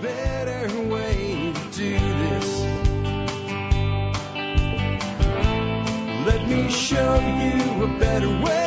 better way to do this. Let me show you a better way.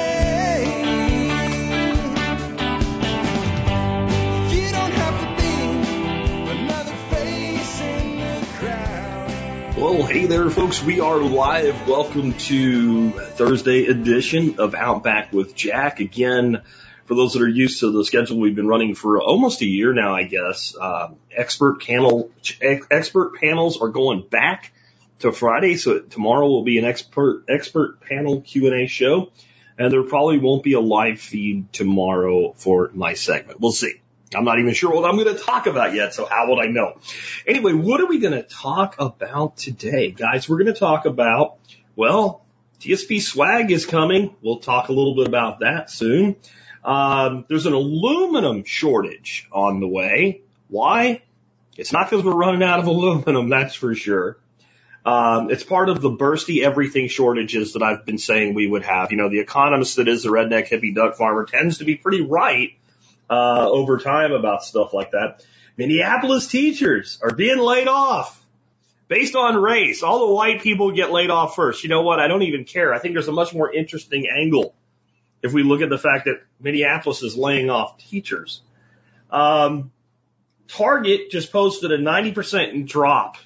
Well, hey there, folks. We are live. Welcome to Thursday edition of Outback with Jack. Again, for those that are used to the schedule we've been running for almost a year now, I guess, uh, expert panel, ex- expert panels are going back to Friday. So tomorrow will be an expert, expert panel Q&A show. And there probably won't be a live feed tomorrow for my segment. We'll see. I'm not even sure what I'm going to talk about yet, so how would I know? Anyway, what are we going to talk about today? Guys, we're going to talk about, well, TSP swag is coming. We'll talk a little bit about that soon. Um, there's an aluminum shortage on the way. Why? It's not because we're running out of aluminum, that's for sure. Um, it's part of the bursty everything shortages that I've been saying we would have. You know, the economist that is the redneck hippie duck farmer tends to be pretty right uh, over time about stuff like that. Minneapolis teachers are being laid off based on race. All the white people get laid off first. You know what? I don't even care. I think there's a much more interesting angle if we look at the fact that Minneapolis is laying off teachers. Um, Target just posted a 90% drop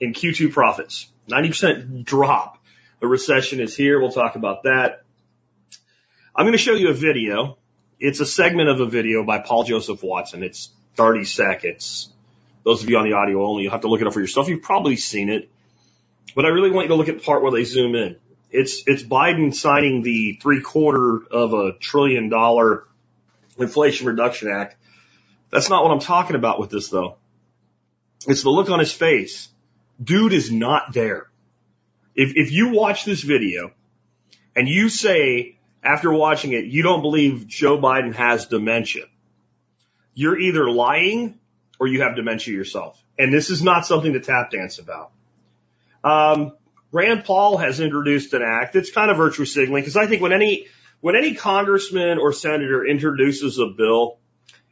in Q2 profits. 90% drop. The recession is here. We'll talk about that. I'm going to show you a video. It's a segment of a video by Paul Joseph Watson. It's 30 seconds. Those of you on the audio only, you'll have to look it up for yourself. You've probably seen it. But I really want you to look at the part where they zoom in. It's, it's Biden signing the three quarter of a trillion dollar Inflation Reduction Act. That's not what I'm talking about with this though. It's the look on his face. Dude is not there. If, if you watch this video and you say after watching it, you don't believe Joe Biden has dementia, you're either lying or you have dementia yourself. And this is not something to tap dance about. Um, Rand Paul has introduced an act. It's kind of virtue signaling because I think when any when any congressman or senator introduces a bill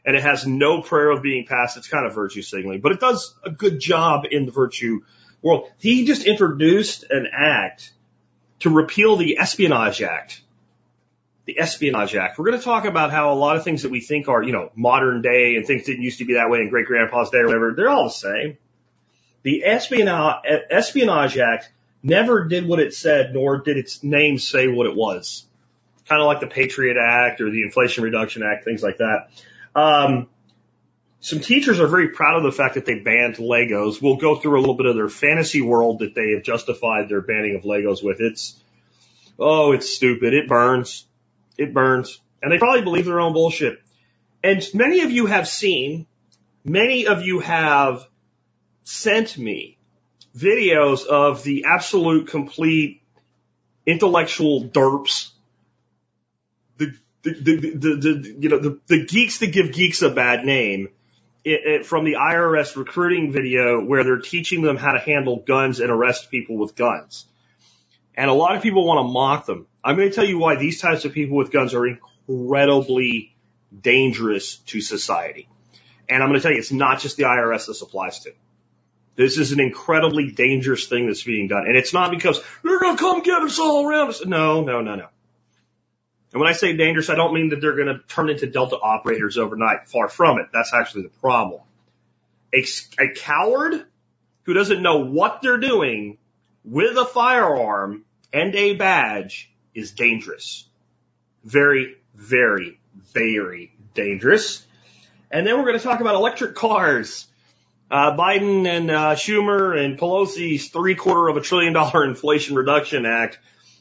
and it has no prayer of being passed, it's kind of virtue signaling. But it does a good job in the virtue world. He just introduced an act to repeal the Espionage Act. The Espionage Act. We're going to talk about how a lot of things that we think are, you know, modern day and things didn't used to be that way in great grandpa's day or whatever, they're all the same. The Espionage, Espionage Act never did what it said, nor did its name say what it was. Kind of like the Patriot Act or the Inflation Reduction Act, things like that. Um, some teachers are very proud of the fact that they banned Legos. We'll go through a little bit of their fantasy world that they have justified their banning of Legos with. It's, oh, it's stupid. It burns. It burns. And they probably believe their own bullshit. And many of you have seen, many of you have sent me videos of the absolute complete intellectual derps, the, the, the, the, you know, the, the geeks that give geeks a bad name from the IRS recruiting video where they're teaching them how to handle guns and arrest people with guns. And a lot of people want to mock them. I'm going to tell you why these types of people with guns are incredibly dangerous to society. And I'm going to tell you, it's not just the IRS this applies to. This is an incredibly dangerous thing that's being done. And it's not because they're going to come get us all around us. No, no, no, no. And when I say dangerous, I don't mean that they're going to turn into Delta operators overnight. Far from it. That's actually the problem. A, a coward who doesn't know what they're doing with a firearm and a badge is dangerous. Very, very, very dangerous. And then we're going to talk about electric cars. Uh, Biden and uh, Schumer and Pelosi's three quarter of a trillion dollar Inflation Reduction Act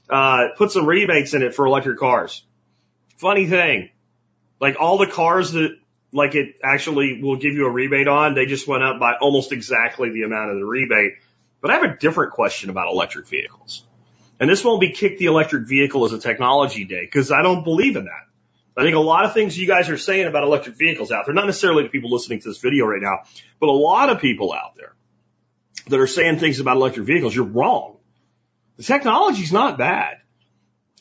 uh, put some rebates in it for electric cars. Funny thing, like all the cars that like it actually will give you a rebate on, they just went up by almost exactly the amount of the rebate. But I have a different question about electric vehicles. And this won't be kick the electric vehicle as a technology day because I don't believe in that. I think a lot of things you guys are saying about electric vehicles out there, not necessarily the people listening to this video right now, but a lot of people out there that are saying things about electric vehicles, you're wrong. The technology's not bad.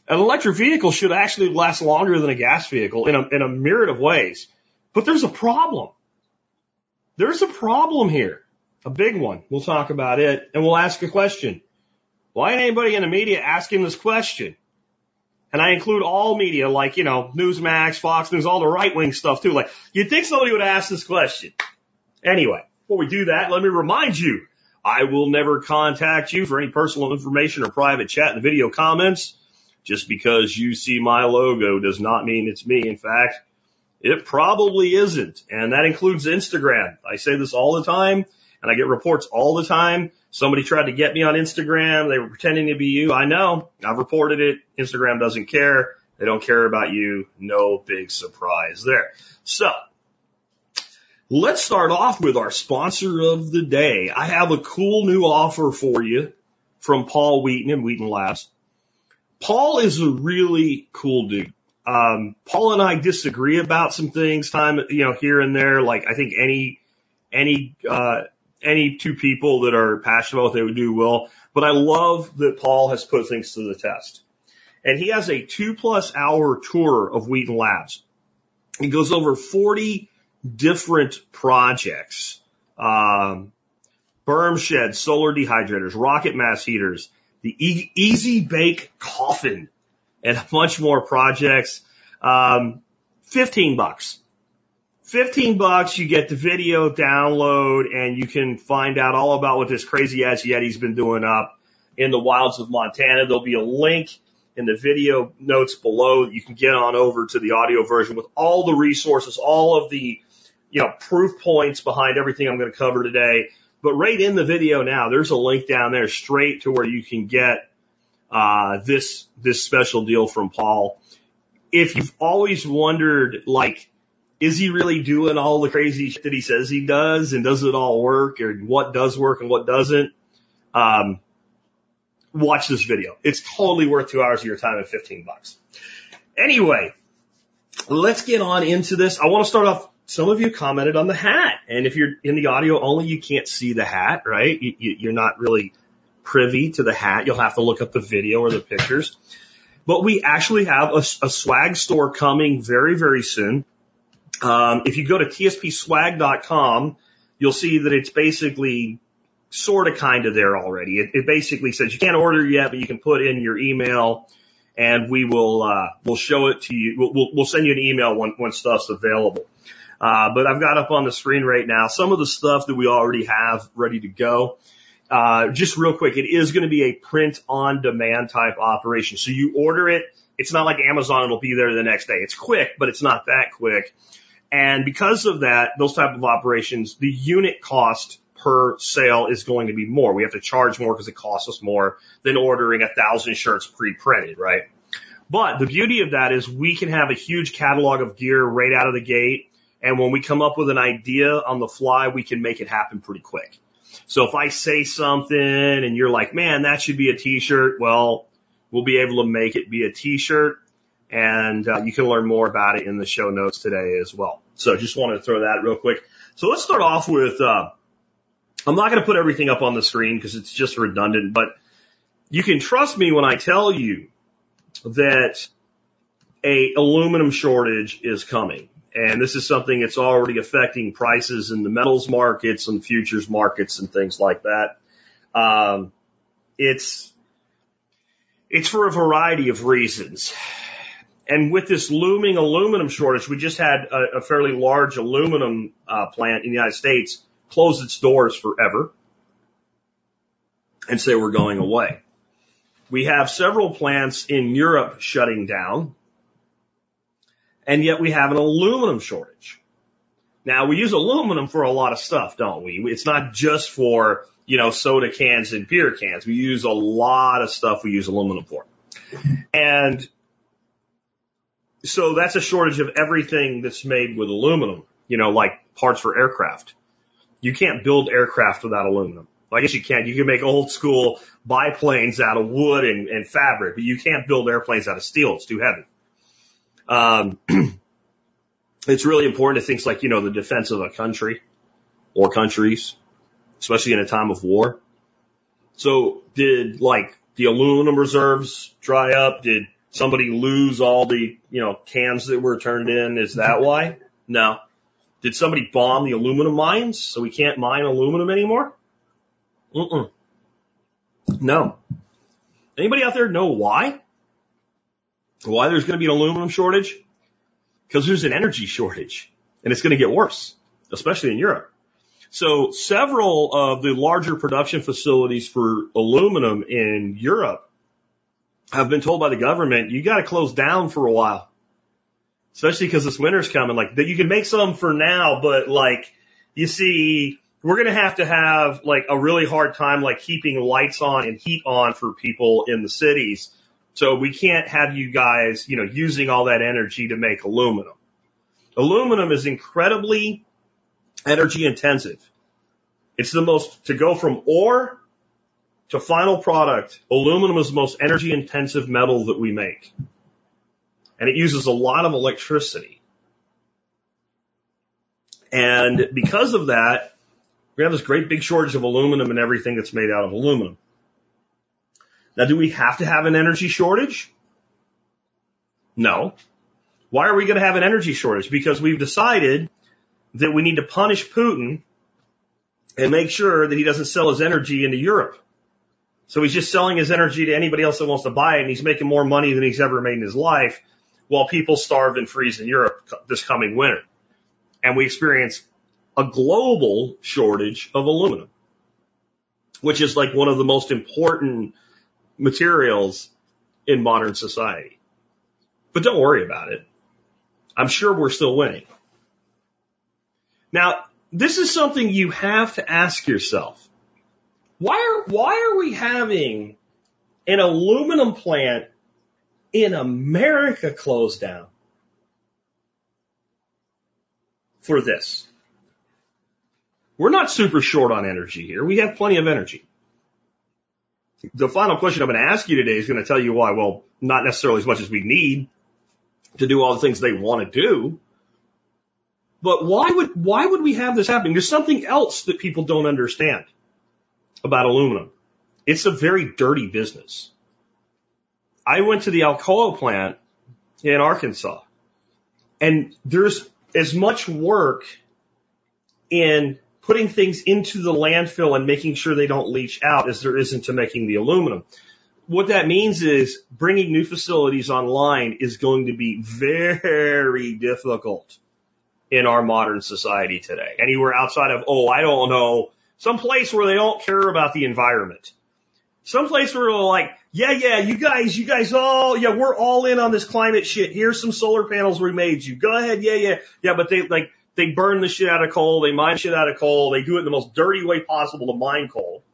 An electric vehicle should actually last longer than a gas vehicle in a, in a myriad of ways. But there's a problem. there's a problem here, a big one. We'll talk about it and we'll ask a question. Why ain't anybody in the media asking this question? And I include all media, like, you know, Newsmax, Fox News, all the right wing stuff too. Like, you'd think somebody would ask this question. Anyway, before we do that, let me remind you, I will never contact you for any personal information or private chat in the video comments. Just because you see my logo does not mean it's me. In fact, it probably isn't. And that includes Instagram. I say this all the time and I get reports all the time. Somebody tried to get me on Instagram. They were pretending to be you. I know. I've reported it. Instagram doesn't care. They don't care about you. No big surprise there. So let's start off with our sponsor of the day. I have a cool new offer for you from Paul Wheaton and Wheaton Labs. Paul is a really cool dude. Um, Paul and I disagree about some things time, you know, here and there. Like I think any, any, uh, any two people that are passionate about what they would do will. But I love that Paul has put things to the test. And he has a two plus hour tour of Wheaton Labs. He goes over 40 different projects. Um, berm sheds, solar dehydrators, rocket mass heaters, the e- easy bake coffin, and a bunch more projects. Um, 15 bucks. 15 bucks, you get the video download and you can find out all about what this crazy ass Yeti's been doing up in the wilds of Montana. There'll be a link in the video notes below. You can get on over to the audio version with all the resources, all of the, you know, proof points behind everything I'm going to cover today. But right in the video now, there's a link down there straight to where you can get, uh, this, this special deal from Paul. If you've always wondered, like, is he really doing all the crazy shit that he says he does and does it all work or what does work and what doesn't? Um, watch this video. It's totally worth two hours of your time at 15 bucks. Anyway, let's get on into this. I want to start off. Some of you commented on the hat and if you're in the audio only, you can't see the hat, right? You, you, you're not really privy to the hat. You'll have to look up the video or the pictures, but we actually have a, a swag store coming very, very soon. Um, if you go to tspswag.com, you'll see that it's basically sort of kind of there already. It, it basically says you can't order yet, but you can put in your email and we will, uh, we'll show it to you. We'll, we'll, we'll send you an email when, when stuff's available. Uh, but I've got up on the screen right now some of the stuff that we already have ready to go. Uh, just real quick, it is going to be a print on demand type operation. So you order it. It's not like Amazon. It'll be there the next day. It's quick, but it's not that quick. And because of that, those type of operations, the unit cost per sale is going to be more. We have to charge more because it costs us more than ordering a thousand shirts pre-printed, right? But the beauty of that is we can have a huge catalog of gear right out of the gate. And when we come up with an idea on the fly, we can make it happen pretty quick. So if I say something and you're like, man, that should be a t-shirt. Well, we'll be able to make it be a t-shirt and uh, you can learn more about it in the show notes today as well. So just wanted to throw that real quick. So let's start off with, uh, I'm not going to put everything up on the screen because it's just redundant, but you can trust me when I tell you that a aluminum shortage is coming. And this is something that's already affecting prices in the metals markets and futures markets and things like that. Um, it's, it's for a variety of reasons. And with this looming aluminum shortage, we just had a, a fairly large aluminum uh, plant in the United States close its doors forever and say we're going away. We have several plants in Europe shutting down, and yet we have an aluminum shortage. Now we use aluminum for a lot of stuff, don't we? It's not just for, you know, soda cans and beer cans. We use a lot of stuff we use aluminum for. And so that's a shortage of everything that's made with aluminum, you know, like parts for aircraft. You can't build aircraft without aluminum. Well, I guess you can. You can make old school biplanes out of wood and, and fabric, but you can't build airplanes out of steel. It's too heavy. Um, it's really important to things like, you know, the defense of a country or countries, especially in a time of war. So did like the aluminum reserves dry up? Did somebody lose all the, you know, cans that were turned in? Is that why? No. Did somebody bomb the aluminum mines so we can't mine aluminum anymore? Mm-mm. No. Anybody out there know why? Why there's going to be an aluminum shortage? Because there's an energy shortage and it's going to get worse, especially in Europe. So several of the larger production facilities for aluminum in Europe have been told by the government, you got to close down for a while. Especially because this winter's coming. Like that you can make some for now, but like you see, we're going to have to have like a really hard time like keeping lights on and heat on for people in the cities. So we can't have you guys, you know, using all that energy to make aluminum. Aluminum is incredibly energy intensive. It's the most, to go from ore to final product, aluminum is the most energy intensive metal that we make. And it uses a lot of electricity. And because of that, we have this great big shortage of aluminum and everything that's made out of aluminum. Now, do we have to have an energy shortage? No. Why are we going to have an energy shortage? Because we've decided that we need to punish Putin and make sure that he doesn't sell his energy into Europe. So he's just selling his energy to anybody else that wants to buy it, and he's making more money than he's ever made in his life while people starve and freeze in Europe this coming winter. And we experience a global shortage of aluminum, which is like one of the most important materials in modern society. But don't worry about it. I'm sure we're still winning. Now, this is something you have to ask yourself. Why are, why are we having an aluminum plant in America closed down for this? We're not super short on energy here. We have plenty of energy. The final question I'm going to ask you today is going to tell you why. Well, not necessarily as much as we need to do all the things they want to do. But why would, why would we have this happening? There's something else that people don't understand about aluminum. It's a very dirty business. I went to the Alcoa plant in Arkansas and there's as much work in putting things into the landfill and making sure they don't leach out as there isn't to making the aluminum. What that means is bringing new facilities online is going to be very difficult in our modern society today. Anywhere outside of, oh, I don't know, some place where they don't care about the environment. Some place where they're like, yeah, yeah, you guys, you guys all, yeah, we're all in on this climate shit. Here's some solar panels we made you. Go ahead. Yeah, yeah. Yeah, but they like, they burn the shit out of coal. They mine shit out of coal. They do it in the most dirty way possible to mine coal.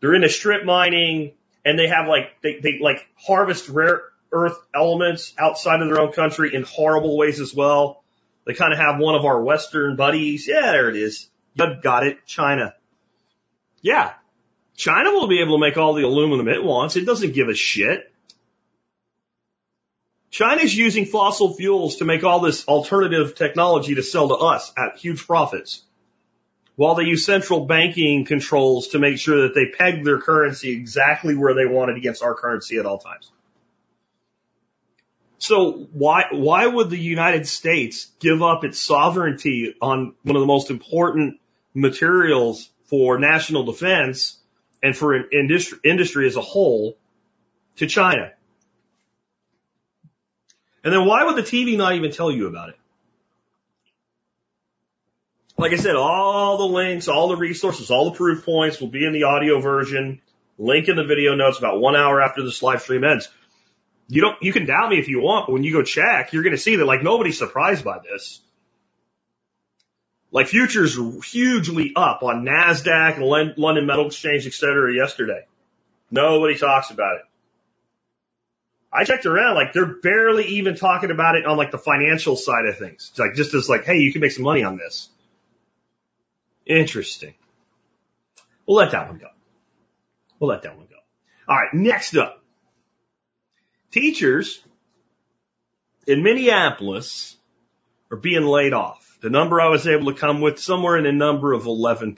They're into strip mining and they have like, they, they like harvest rare earth elements outside of their own country in horrible ways as well. They kind of have one of our Western buddies. Yeah, there it is. You got it. China. Yeah. China will be able to make all the aluminum it wants. It doesn't give a shit. China's using fossil fuels to make all this alternative technology to sell to us at huge profits. While they use central banking controls to make sure that they peg their currency exactly where they want it against our currency at all times. So why, why would the United States give up its sovereignty on one of the most important materials for national defense and for industry, industry as a whole to China? And then why would the TV not even tell you about it? Like I said, all the links, all the resources, all the proof points will be in the audio version. Link in the video notes about one hour after this live stream ends you don't, you can doubt me if you want, but when you go check, you're going to see that like nobody's surprised by this. Like futures hugely up on NASDAQ and London Metal Exchange, et cetera, yesterday. Nobody talks about it. I checked around, like they're barely even talking about it on like the financial side of things. It's like just as like, hey, you can make some money on this. Interesting. We'll let that one go. We'll let that one go. All right, next up. Teachers in Minneapolis are being laid off. The number I was able to come with somewhere in the number of 11%.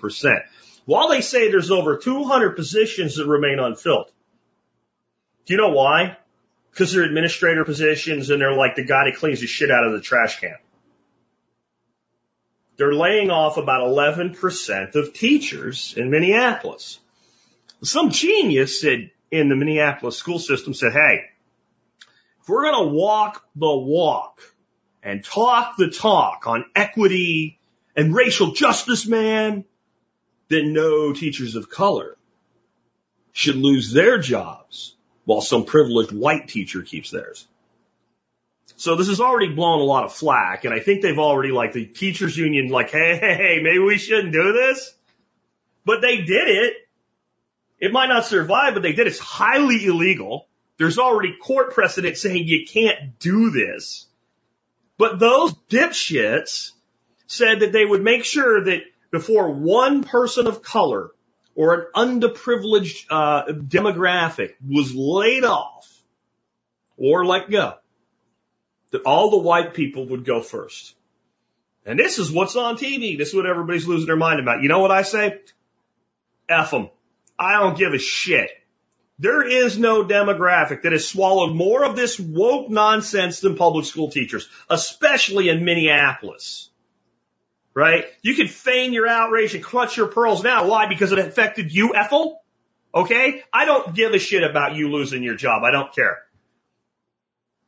While they say there's over 200 positions that remain unfilled. Do you know why? Because they're administrator positions and they're like the guy that cleans the shit out of the trash can. they're laying off about 11% of teachers in Minneapolis. Some genius said in the Minneapolis school system said, hey, if we're going to walk the walk and talk the talk on equity and racial justice, man, then no teachers of color should lose their jobs while some privileged white teacher keeps theirs. So this has already blown a lot of flack, and I think they've already like the teachers union like, hey, hey, hey, maybe we shouldn't do this. But they did it. It might not survive, but they did. It's highly illegal. There's already court precedent saying you can't do this. But those dipshits said that they would make sure that before one person of color or an underprivileged uh, demographic was laid off or let go, that all the white people would go first. And this is what's on TV. This is what everybody's losing their mind about. You know what I say? F them. I don't give a shit. There is no demographic that has swallowed more of this woke nonsense than public school teachers, especially in Minneapolis. Right? You can feign your outrage and clutch your pearls now. Why? Because it affected you, Ethel? Okay? I don't give a shit about you losing your job. I don't care.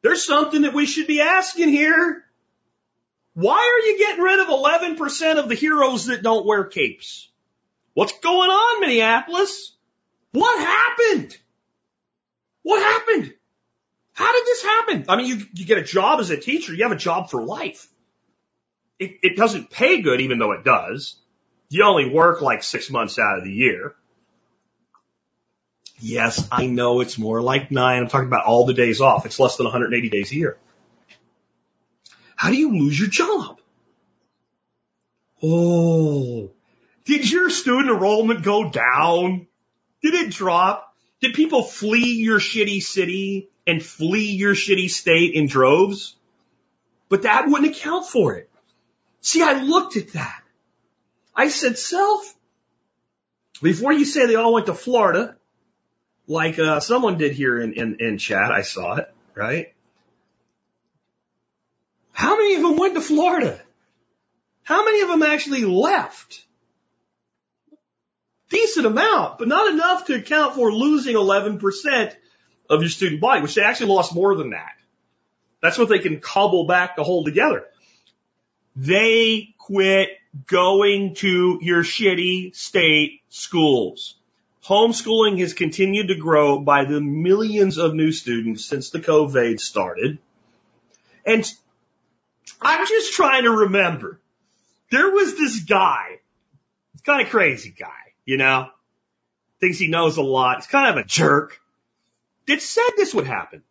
There's something that we should be asking here. Why are you getting rid of 11% of the heroes that don't wear capes? What's going on, Minneapolis? What happened? What happened? How did this happen? I mean, you, you get a job as a teacher, you have a job for life. It, it doesn't pay good, even though it does. You only work like six months out of the year. Yes, I know it's more like nine. I'm talking about all the days off. It's less than 180 days a year. How do you lose your job? Oh, did your student enrollment go down? Did it drop? Did people flee your shitty city and flee your shitty state in droves? But that wouldn't account for it. See, I looked at that. I said, self, before you say they all went to Florida, like uh, someone did here in, in, in chat, I saw it, right? How many of them went to Florida? How many of them actually left? Decent amount, but not enough to account for losing 11% of your student body, which they actually lost more than that. That's what they can cobble back to hold together. They quit going to your shitty state schools. Homeschooling has continued to grow by the millions of new students since the COVID started. And I'm just trying to remember. There was this guy, kind of crazy guy, you know, thinks he knows a lot. He's kind of a jerk. That said this would happen.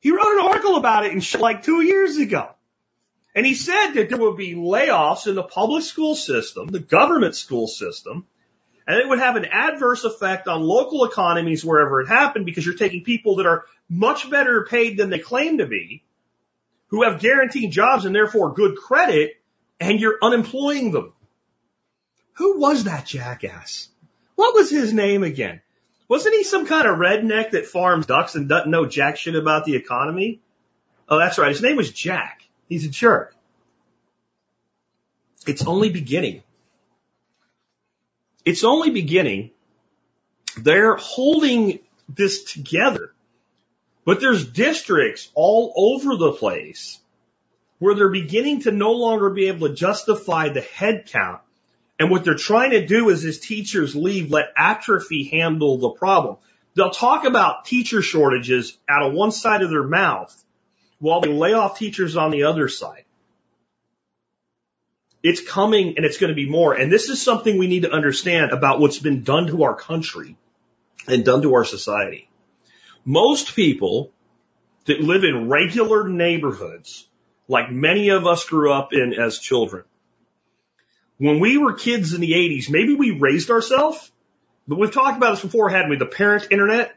He wrote an article about it in like two years ago. And he said that there would be layoffs in the public school system, the government school system, and it would have an adverse effect on local economies wherever it happened because you're taking people that are much better paid than they claim to be, who have guaranteed jobs and therefore good credit, and you're unemploying them. Who was that jackass? What was his name again? Wasn't he some kind of redneck that farms ducks and doesn't know jack shit about the economy? Oh, that's right. His name was Jack. He's a jerk. It's only beginning. It's only beginning. They're holding this together. But there's districts all over the place where they're beginning to no longer be able to justify the head count. And what they're trying to do is as teachers leave, let atrophy handle the problem. They'll talk about teacher shortages out of one side of their mouth while they lay off teachers on the other side. It's coming and it's going to be more. And this is something we need to understand about what's been done to our country and done to our society. Most people that live in regular neighborhoods, like many of us grew up in as children, when we were kids in the 80s, maybe we raised ourselves, but we've talked about this before, hadn't we? The parent internet.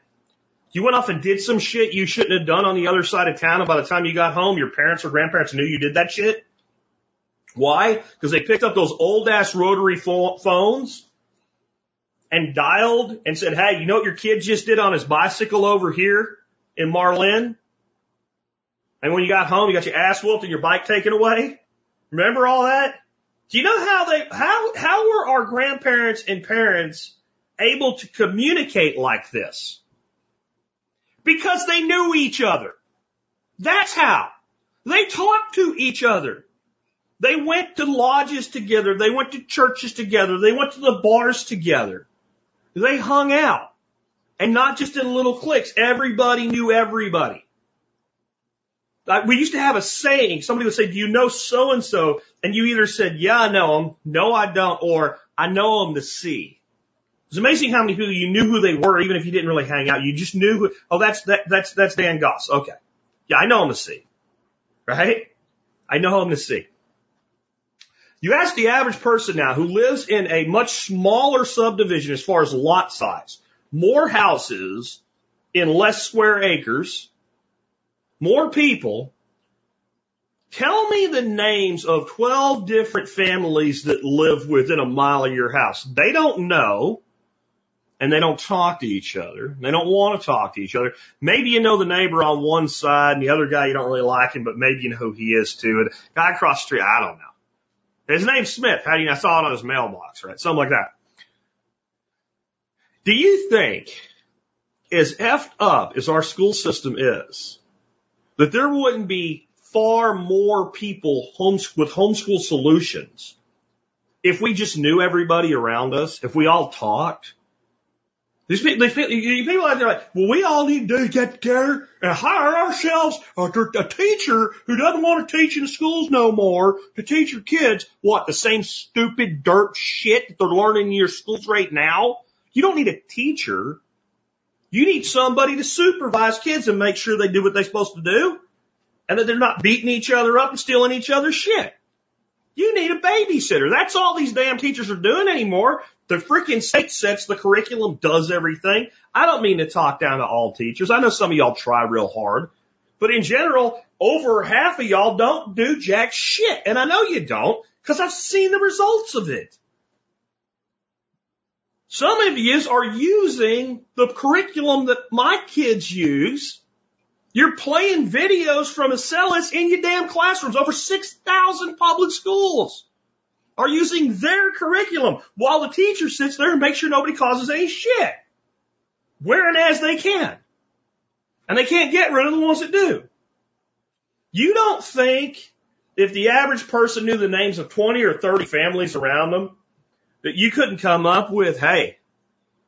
You went off and did some shit you shouldn't have done on the other side of town, and by the time you got home, your parents or grandparents knew you did that shit. Why? Because they picked up those old ass rotary phones and dialed and said, Hey, you know what your kid just did on his bicycle over here in Marlin? And when you got home, you got your ass whooped and your bike taken away. Remember all that? Do you know how they, how, how were our grandparents and parents able to communicate like this? Because they knew each other. That's how. They talked to each other. They went to lodges together. They went to churches together. They went to the bars together. They hung out. And not just in little cliques. Everybody knew everybody. Like we used to have a saying. Somebody would say, do you know so and so? And you either said, yeah, I know him. No, I don't. Or I know him to see. It's amazing how many people you knew who they were, even if you didn't really hang out. You just knew who, oh, that's, that, that's, that's Dan Goss. Okay. Yeah, I know him to see. Right? I know him to see. You ask the average person now who lives in a much smaller subdivision as far as lot size, more houses in less square acres, more people. Tell me the names of 12 different families that live within a mile of your house. They don't know and they don't talk to each other. They don't want to talk to each other. Maybe you know the neighbor on one side and the other guy you don't really like him, but maybe you know who he is too. And guy across the street, I don't know. His name's Smith. How do you know? I saw it on his mailbox, right? Something like that. Do you think, as effed up as our school system is, that there wouldn't be far more people homes with homeschool solutions if we just knew everybody around us, if we all talked? These people, they feel, people out there like, well, we all need to get together and hire ourselves a, a teacher who doesn't want to teach in schools no more to teach your kids what the same stupid dirt shit that they're learning in your schools right now. You don't need a teacher. You need somebody to supervise kids and make sure they do what they're supposed to do and that they're not beating each other up and stealing each other's shit. You need a babysitter. That's all these damn teachers are doing anymore. The freaking state sets the curriculum, does everything. I don't mean to talk down to all teachers. I know some of y'all try real hard, but in general, over half of y'all don't do jack shit. And I know you don't because I've seen the results of it. Some of you are using the curriculum that my kids use you're playing videos from Acellus in your damn classrooms. Over 6,000 public schools are using their curriculum while the teacher sits there and makes sure nobody causes any shit. Wherein as they can. And they can't get rid of the ones that do. You don't think if the average person knew the names of 20 or 30 families around them that you couldn't come up with, hey,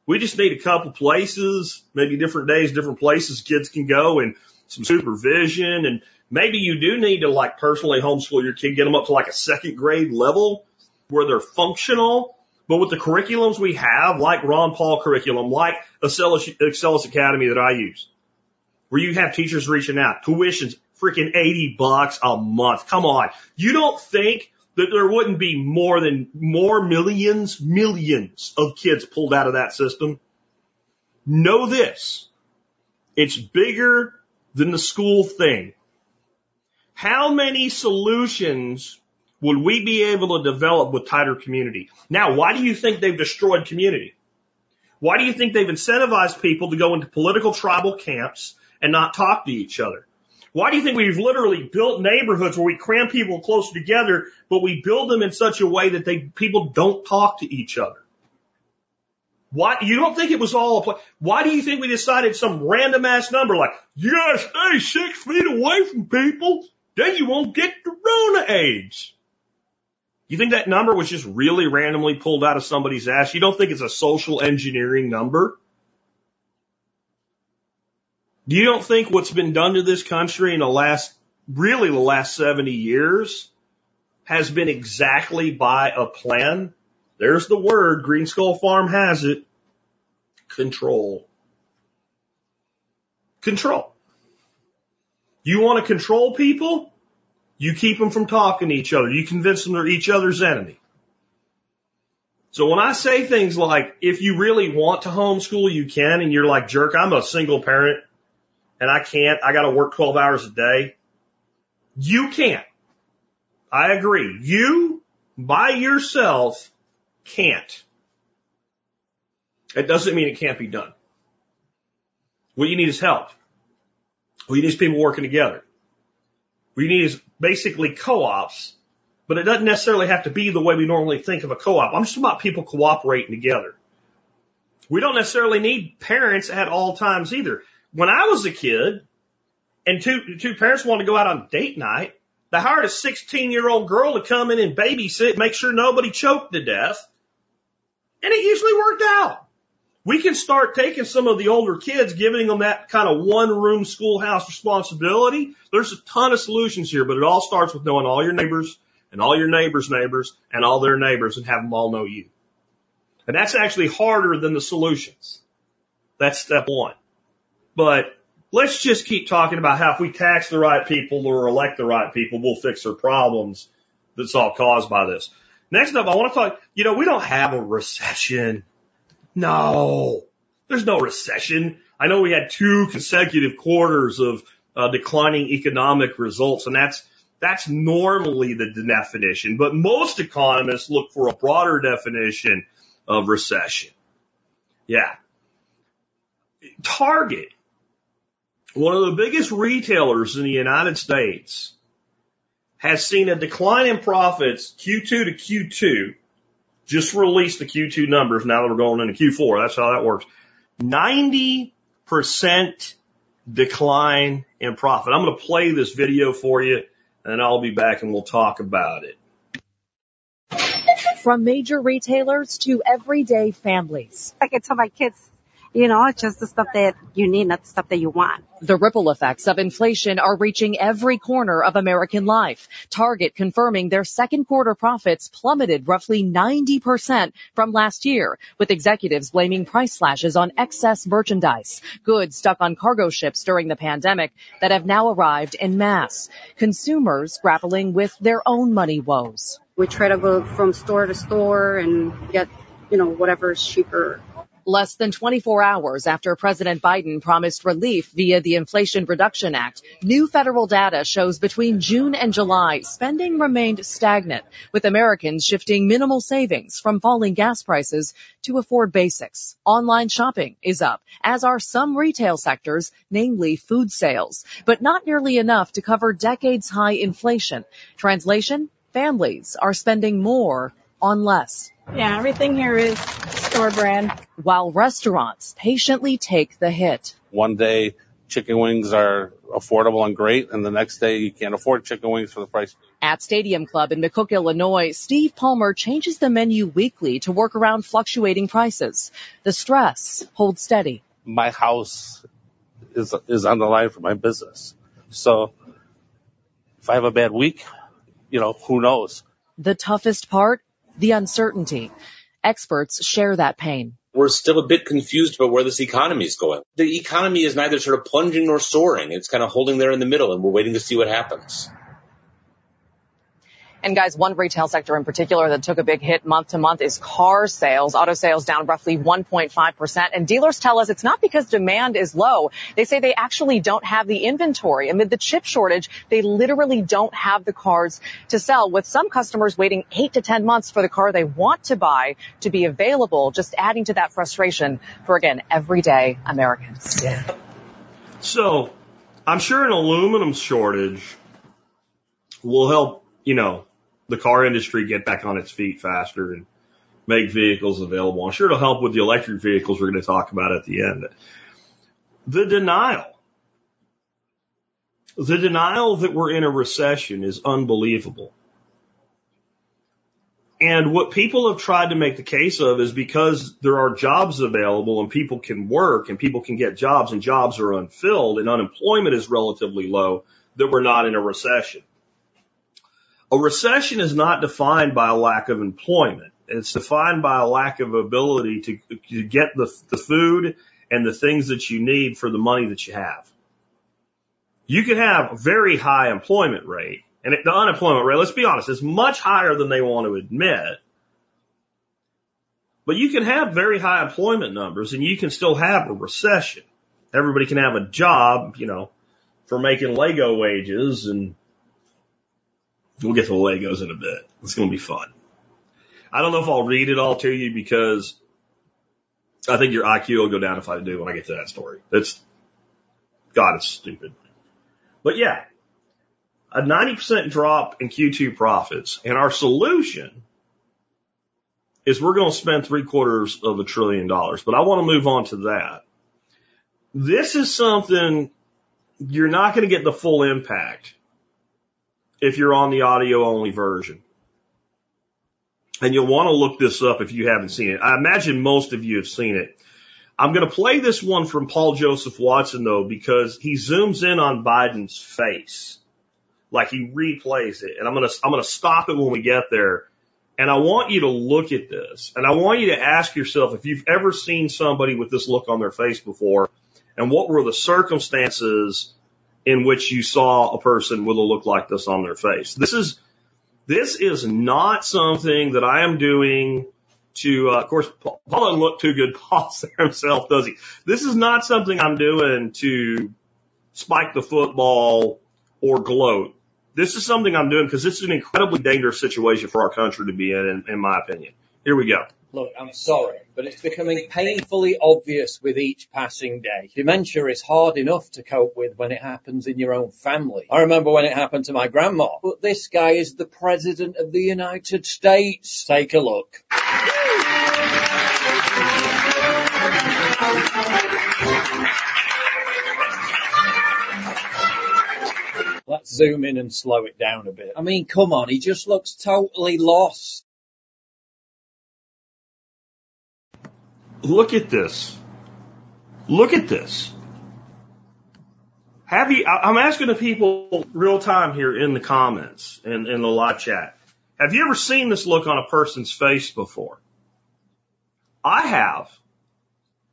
we just need a couple places, maybe different days, different places kids can go and some supervision and maybe you do need to like personally homeschool your kid, get them up to like a second grade level where they're functional. But with the curriculums we have, like Ron Paul curriculum, like Acellus, Acellus Academy that I use, where you have teachers reaching out, tuitions freaking 80 bucks a month. Come on. You don't think that there wouldn't be more than more millions, millions of kids pulled out of that system? Know this. It's bigger than the school thing. How many solutions would we be able to develop with tighter community? Now, why do you think they've destroyed community? Why do you think they've incentivized people to go into political tribal camps and not talk to each other? Why do you think we've literally built neighborhoods where we cram people closer together, but we build them in such a way that they, people don't talk to each other? Why, you don't think it was all a play? Why do you think we decided some random ass number like, you gotta stay six feet away from people, then you won't get Corona AIDS? You think that number was just really randomly pulled out of somebody's ass? You don't think it's a social engineering number? Do you don't think what's been done to this country in the last, really the last 70 years has been exactly by a plan? There's the word. Green Skull Farm has it. Control. Control. You want to control people? You keep them from talking to each other. You convince them they're each other's enemy. So when I say things like, if you really want to homeschool, you can, and you're like, jerk, I'm a single parent and I can't, I gotta work 12 hours a day. You can't. I agree. You, by yourself, can't. It doesn't mean it can't be done. What you need is help. What you need is people working together. What you need is basically co-ops but it doesn't necessarily have to be the way we normally think of a co-op. I'm just about people cooperating together. We don't necessarily need parents at all times either. When I was a kid and two, two parents wanted to go out on date night, they hired a 16 year old girl to come in and babysit, make sure nobody choked to death. And it usually worked out. We can start taking some of the older kids, giving them that kind of one room schoolhouse responsibility. There's a ton of solutions here, but it all starts with knowing all your neighbors and all your neighbors' neighbors and all their neighbors and have them all know you. And that's actually harder than the solutions. That's step one. But let's just keep talking about how if we tax the right people or elect the right people, we'll fix their problems that's all caused by this. Next up, I want to talk, you know, we don't have a recession. No, there's no recession. I know we had two consecutive quarters of uh, declining economic results, and that's that's normally the definition. But most economists look for a broader definition of recession. Yeah. Target, one of the biggest retailers in the United States, has seen a decline in profits Q2 to Q2. Just released the Q2 numbers now that we're going into Q4. That's how that works. 90% decline in profit. I'm going to play this video for you and I'll be back and we'll talk about it. From major retailers to everyday families. I can tell my kids, you know, just the stuff that you need, not the stuff that you want. The ripple effects of inflation are reaching every corner of American life. Target confirming their second quarter profits plummeted roughly 90% from last year, with executives blaming price slashes on excess merchandise, goods stuck on cargo ships during the pandemic that have now arrived in mass. Consumers grappling with their own money woes. We try to go from store to store and get, you know, whatever is cheaper. Less than 24 hours after President Biden promised relief via the Inflation Reduction Act, new federal data shows between June and July, spending remained stagnant, with Americans shifting minimal savings from falling gas prices to afford basics. Online shopping is up, as are some retail sectors, namely food sales, but not nearly enough to cover decades high inflation. Translation? Families are spending more on less. Yeah, everything here is store brand. While restaurants patiently take the hit. One day chicken wings are affordable and great, and the next day you can't afford chicken wings for the price. At Stadium Club in McCook, Illinois, Steve Palmer changes the menu weekly to work around fluctuating prices. The stress holds steady. My house is is on the line for my business, so if I have a bad week, you know who knows. The toughest part? The uncertainty. Experts share that pain. We're still a bit confused about where this economy is going. The economy is neither sort of plunging nor soaring. It's kind of holding there in the middle, and we're waiting to see what happens. And guys, one retail sector in particular that took a big hit month to month is car sales. Auto sales down roughly 1.5%. And dealers tell us it's not because demand is low. They say they actually don't have the inventory. Amid the chip shortage, they literally don't have the cars to sell with some customers waiting eight to 10 months for the car they want to buy to be available, just adding to that frustration for again, everyday Americans. Yeah. So I'm sure an aluminum shortage will help, you know, the car industry get back on its feet faster and make vehicles available. I'm sure it'll help with the electric vehicles we're going to talk about at the end. The denial. The denial that we're in a recession is unbelievable. And what people have tried to make the case of is because there are jobs available and people can work and people can get jobs and jobs are unfilled and unemployment is relatively low that we're not in a recession. A recession is not defined by a lack of employment. It's defined by a lack of ability to, to get the, the food and the things that you need for the money that you have. You can have a very high employment rate and the unemployment rate, let's be honest, is much higher than they want to admit. But you can have very high employment numbers and you can still have a recession. Everybody can have a job, you know, for making Lego wages and we'll get to the Legos in a bit. It's going to be fun. I don't know if I'll read it all to you because I think your IQ will go down if I do when I get to that story. That's, God, it's stupid. But yeah, a 90% drop in Q2 profits. And our solution is we're going to spend three quarters of a trillion dollars. But I want to move on to that. This is something you're not going to get the full impact if you're on the audio only version. And you'll want to look this up if you haven't seen it. I imagine most of you have seen it. I'm going to play this one from Paul Joseph Watson though, because he zooms in on Biden's face. Like he replays it. And I'm going to, I'm going to stop it when we get there. And I want you to look at this and I want you to ask yourself if you've ever seen somebody with this look on their face before and what were the circumstances in which you saw a person with a look like this on their face. This is, this is not something that I am doing to, uh, of course, Paul doesn't look too good boss there himself, does he? This is not something I'm doing to spike the football or gloat. This is something I'm doing because this is an incredibly dangerous situation for our country to be in, in, in my opinion. Here we go. Look, I'm sorry, but it's becoming painfully obvious with each passing day. Dementia is hard enough to cope with when it happens in your own family. I remember when it happened to my grandma, but this guy is the President of the United States. Take a look. Let's zoom in and slow it down a bit. I mean, come on, he just looks totally lost. Look at this. Look at this. Have you, I'm asking the people real time here in the comments and in the live chat. Have you ever seen this look on a person's face before? I have.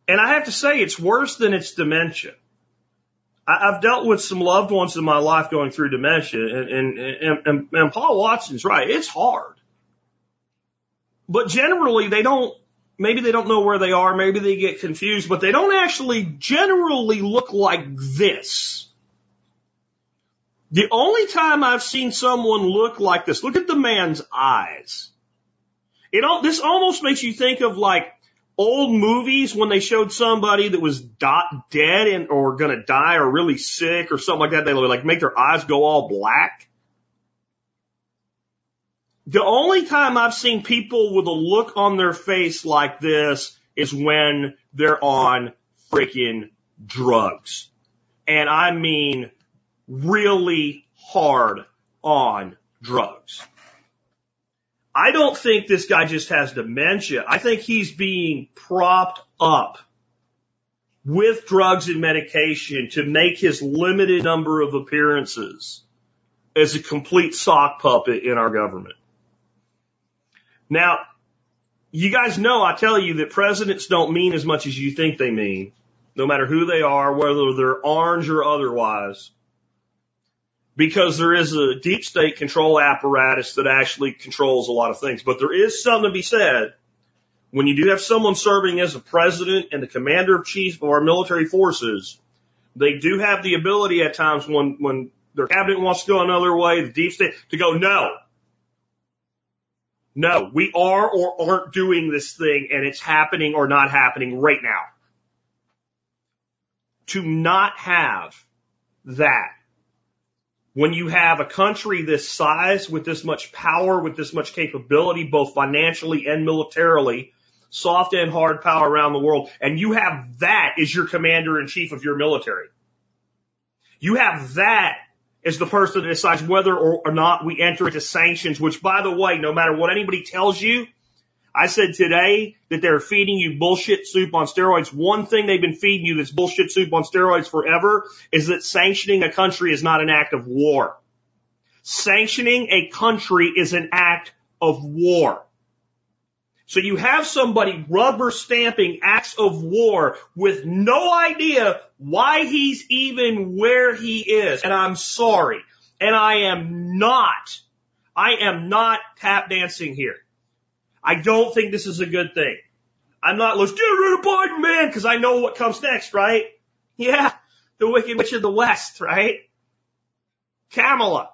And I have to say it's worse than its dementia. I've dealt with some loved ones in my life going through dementia and, and, and, and, and Paul Watson's right. It's hard. But generally they don't, maybe they don't know where they are. Maybe they get confused, but they don't actually generally look like this. The only time I've seen someone look like this, look at the man's eyes. It all, this almost makes you think of like old movies when they showed somebody that was dot dead and or gonna die or really sick or something like that. They would like make their eyes go all black. The only time I've seen people with a look on their face like this is when they're on freaking drugs. And I mean really hard on drugs. I don't think this guy just has dementia. I think he's being propped up with drugs and medication to make his limited number of appearances as a complete sock puppet in our government. Now, you guys know I tell you that presidents don't mean as much as you think they mean, no matter who they are, whether they're orange or otherwise because there is a deep state control apparatus that actually controls a lot of things. But there is something to be said when you do have someone serving as a president and the commander of chief of our military forces. They do have the ability at times when, when their cabinet wants to go another way, the deep state, to go, no. No, we are or aren't doing this thing and it's happening or not happening right now. To not have that when you have a country this size with this much power, with this much capability, both financially and militarily, soft and hard power around the world, and you have that as your commander in chief of your military. You have that as the person that decides whether or, or not we enter into sanctions, which by the way, no matter what anybody tells you, I said today that they're feeding you bullshit soup on steroids. One thing they've been feeding you that's bullshit soup on steroids forever is that sanctioning a country is not an act of war. Sanctioning a country is an act of war. So you have somebody rubber stamping acts of war with no idea why he's even where he is. And I'm sorry. And I am not, I am not tap dancing here. I don't think this is a good thing. I'm not, let's get rid of Biden, man, because I know what comes next, right? Yeah, the Wicked Witch of the West, right? Kamala.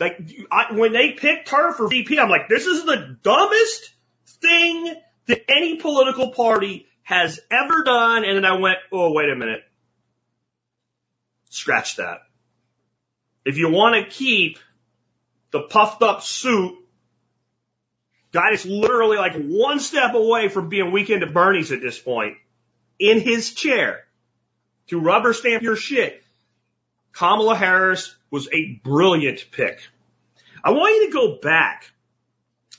Like, I, when they picked her for VP, I'm like, this is the dumbest thing that any political party has ever done. And then I went, oh, wait a minute. Scratch that. If you want to keep the puffed up suit, guy that's literally like one step away from being weekend at Bernie's at this point, in his chair to rubber stamp your shit, Kamala Harris was a brilliant pick. I want you to go back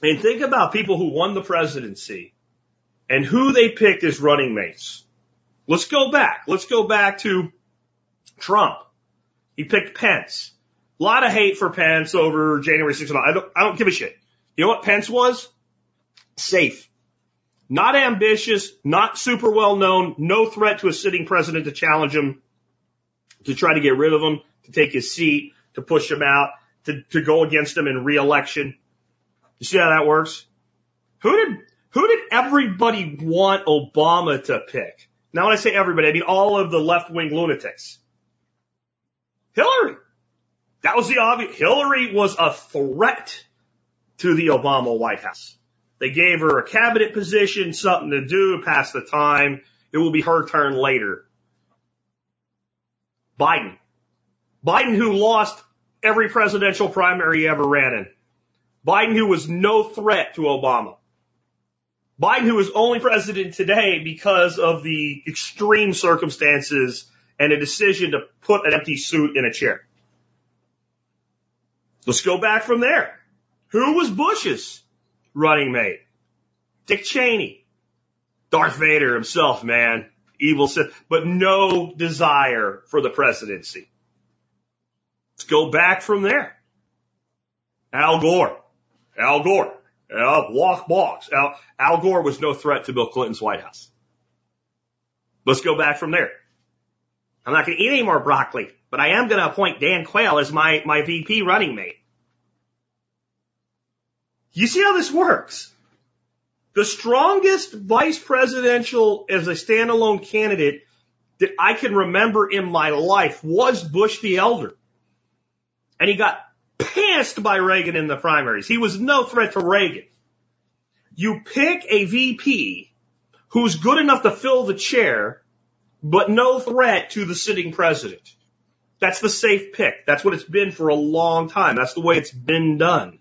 and think about people who won the presidency and who they picked as running mates. Let's go back. Let's go back to Trump. He picked Pence. A lot of hate for Pence over January 6th. I don't, I don't give a shit. You know what Pence was? Safe. Not ambitious, not super well known, no threat to a sitting president to challenge him, to try to get rid of him, to take his seat, to push him out, to, to go against him in re-election. You see how that works? Who did, who did everybody want Obama to pick? Now when I say everybody, I mean all of the left-wing lunatics. Hillary. That was the obvious. Hillary was a threat to the Obama White House. They gave her a cabinet position, something to do, pass the time. It will be her turn later. Biden. Biden who lost every presidential primary he ever ran in. Biden who was no threat to Obama. Biden who is only president today because of the extreme circumstances and a decision to put an empty suit in a chair. Let's go back from there. Who was Bush's running mate? Dick Cheney. Darth Vader himself, man. Evil Sith, but no desire for the presidency. Let's go back from there. Al Gore. Al Gore. Al, lockbox. Al, Al Gore was no threat to Bill Clinton's White House. Let's go back from there. I'm not going to eat any more broccoli, but I am going to appoint Dan Quayle as my, my VP running mate. You see how this works? The strongest vice presidential as a standalone candidate that I can remember in my life was Bush the Elder. And he got pantsed by Reagan in the primaries. He was no threat to Reagan. You pick a VP who's good enough to fill the chair, but no threat to the sitting president. That's the safe pick. That's what it's been for a long time. That's the way it's been done.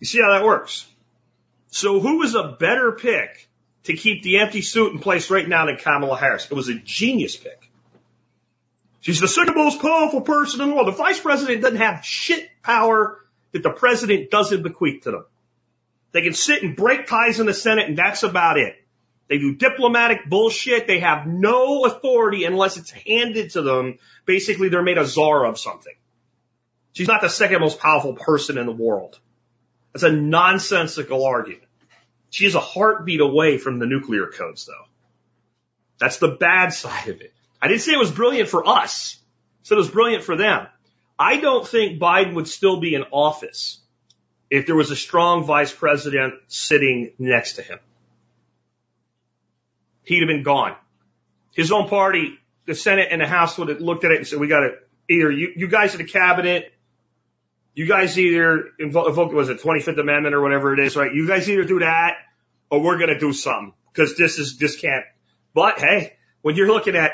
You see how that works? So who was a better pick to keep the empty suit in place right now than Kamala Harris? It was a genius pick. She's the second most powerful person in the world. The vice president doesn't have shit power that the president doesn't bequeath to them. They can sit and break ties in the Senate and that's about it. They do diplomatic bullshit. They have no authority unless it's handed to them. Basically, they're made a czar of something. She's not the second most powerful person in the world. That's a nonsensical argument. She is a heartbeat away from the nuclear codes, though. That's the bad side of it. I didn't say it was brilliant for us. I said it was brilliant for them. I don't think Biden would still be in office if there was a strong vice president sitting next to him. He'd have been gone. His own party, the Senate and the House would have looked at it and said, we got to either you, you guys in the cabinet, you guys either invoke, was it 25th Amendment or whatever it is, right? You guys either do that or we're going to do something because this is, this can't, but hey, when you're looking at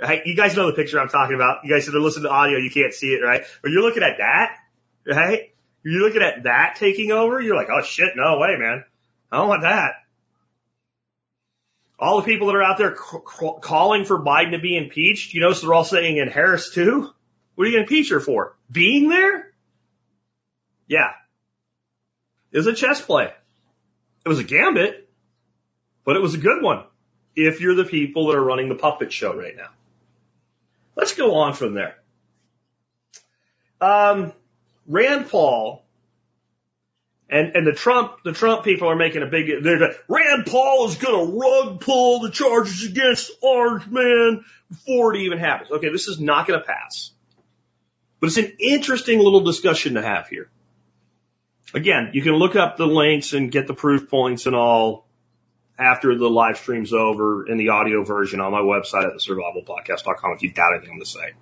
Right? You guys know the picture I'm talking about. You guys that are listening to audio, you can't see it, right? But you're looking at that, right? You're looking at that taking over. You're like, oh shit, no way, man. I don't want that. All the people that are out there c- calling for Biden to be impeached, you notice they're all saying in Harris too. What are you going to impeach her for? Being there? Yeah. It was a chess play. It was a gambit, but it was a good one if you're the people that are running the puppet show right now. Let's go on from there. Um, Rand Paul and and the Trump the Trump people are making a big. Like, Rand Paul is going to rug pull the charges against Orange Man before it even happens. Okay, this is not going to pass, but it's an interesting little discussion to have here. Again, you can look up the links and get the proof points and all after the live stream's over in the audio version on my website at thesurvivalpodcast.com if you doubt anything to say.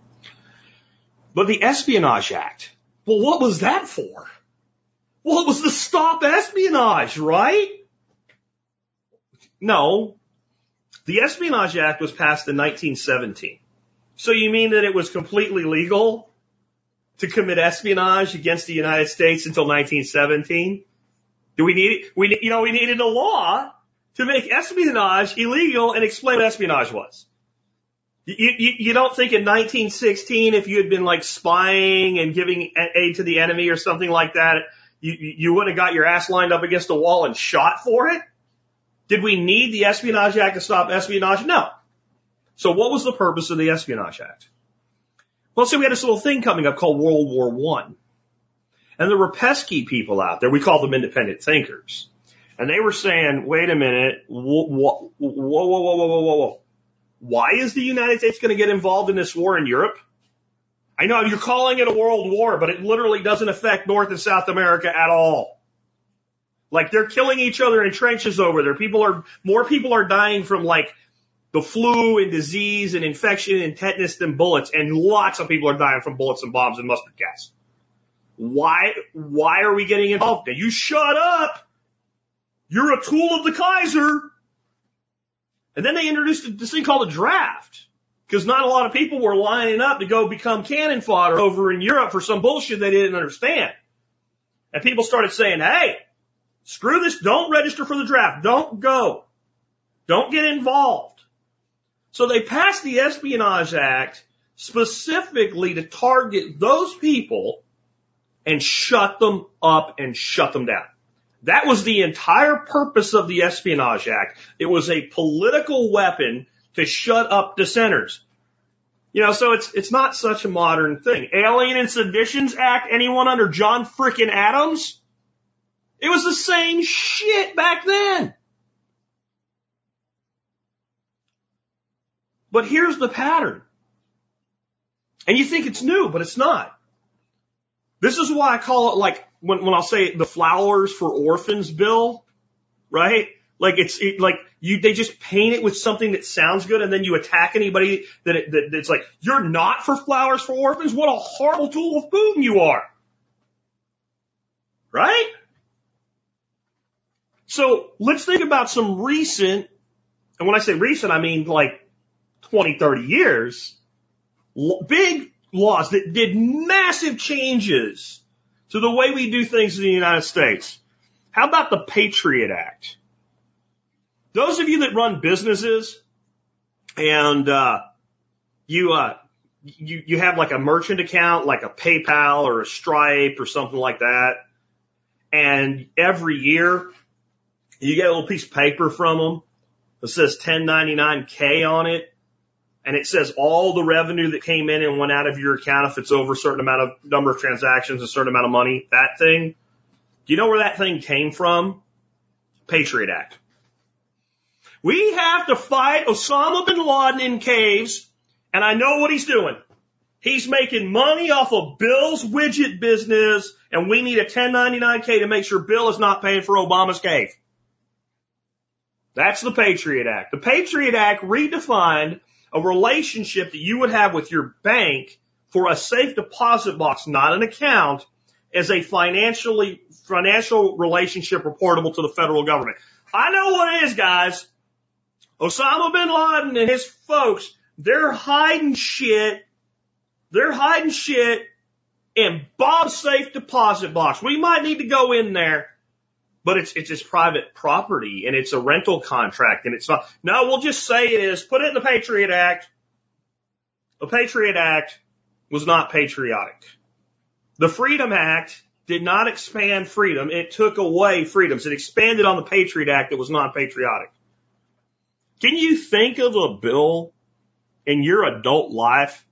But the Espionage Act, well, what was that for? Well, it was to stop espionage, right? No. The Espionage Act was passed in 1917. So you mean that it was completely legal to commit espionage against the United States until 1917? Do we need, we, you know, we needed a law to make espionage illegal and explain what espionage was. You, you, you don't think in 1916, if you had been like spying and giving aid to the enemy or something like that, you, you would have got your ass lined up against a wall and shot for it? Did we need the Espionage Act to stop espionage? No. So what was the purpose of the Espionage Act? Well, so we had this little thing coming up called World War One. And there were pesky people out there. We call them independent thinkers. And they were saying, wait a minute, whoa, whoa, whoa, whoa, whoa, whoa, whoa. Why is the United States going to get involved in this war in Europe? I know you're calling it a world war, but it literally doesn't affect North and South America at all. Like they're killing each other in trenches over there. People are, more people are dying from like the flu and disease and infection and tetanus than bullets. And lots of people are dying from bullets and bombs and mustard gas. Why, why are we getting involved? Now you shut up. You're a tool of the Kaiser. And then they introduced this thing called a draft. Because not a lot of people were lining up to go become cannon fodder over in Europe for some bullshit they didn't understand. And people started saying, hey, screw this, don't register for the draft, don't go, don't get involved. So they passed the Espionage Act specifically to target those people and shut them up and shut them down. That was the entire purpose of the Espionage Act. It was a political weapon to shut up dissenters. You know, so it's it's not such a modern thing. Alien and Seditions Act, anyone under John frickin' Adams? It was the same shit back then. But here's the pattern. And you think it's new, but it's not. This is why I call it like when, when I'll say the flowers for orphans bill, right? Like it's it, like you, they just paint it with something that sounds good and then you attack anybody that, it, that that's like, you're not for flowers for orphans? What a horrible tool of Putin you are. Right? So let's think about some recent, and when I say recent, I mean like 20, 30 years, big laws that did massive changes to the way we do things in the United States. How about the Patriot Act? Those of you that run businesses and uh, you uh, you you have like a merchant account, like a PayPal or a Stripe or something like that, and every year you get a little piece of paper from them that says 1099K on it, and it says all the revenue that came in and went out of your account if it's over a certain amount of number of transactions, a certain amount of money, that thing. Do you know where that thing came from? Patriot Act. We have to fight Osama bin Laden in caves, and I know what he's doing. He's making money off of Bill's widget business, and we need a 1099K to make sure Bill is not paying for Osama's cave. That's the Patriot Act. The Patriot Act redefined a relationship that you would have with your bank for a safe deposit box, not an account, as a financially financial relationship reportable to the federal government. I know what it is, guys. Osama bin Laden and his folks, they're hiding shit. They're hiding shit in Bob's safe deposit box. We might need to go in there, but it's, it's his private property and it's a rental contract and it's not, no, we'll just say it is. Put it in the Patriot Act. The Patriot Act was not patriotic. The Freedom Act did not expand freedom. It took away freedoms. It expanded on the Patriot Act that was not patriotic. Can you think of a bill in your adult life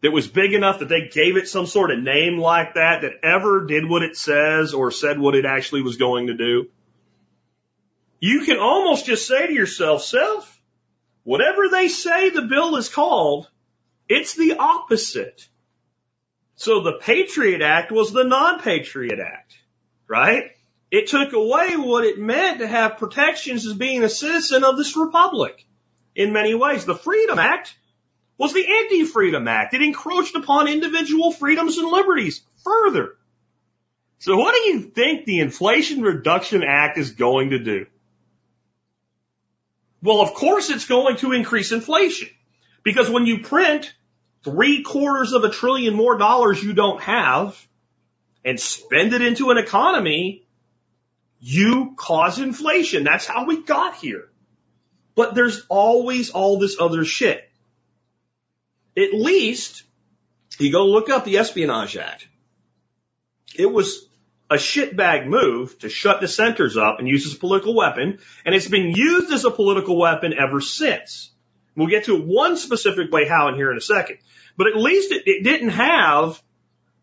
that was big enough that they gave it some sort of name like that that ever did what it says or said what it actually was going to do? You can almost just say to yourself, self, whatever they say the bill is called, it's the opposite. So the Patriot Act was the non-Patriot Act, right? It took away what it meant to have protections as being a citizen of this republic in many ways. The Freedom Act was the Anti-Freedom Act. It encroached upon individual freedoms and liberties further. So what do you think the Inflation Reduction Act is going to do? Well, of course it's going to increase inflation because when you print three quarters of a trillion more dollars you don't have and spend it into an economy, you cause inflation. That's how we got here. But there's always all this other shit. At least you go look up the Espionage Act. It was a shitbag move to shut dissenters up and use as a political weapon, and it's been used as a political weapon ever since. We'll get to one specific way how in here in a second. But at least it, it didn't have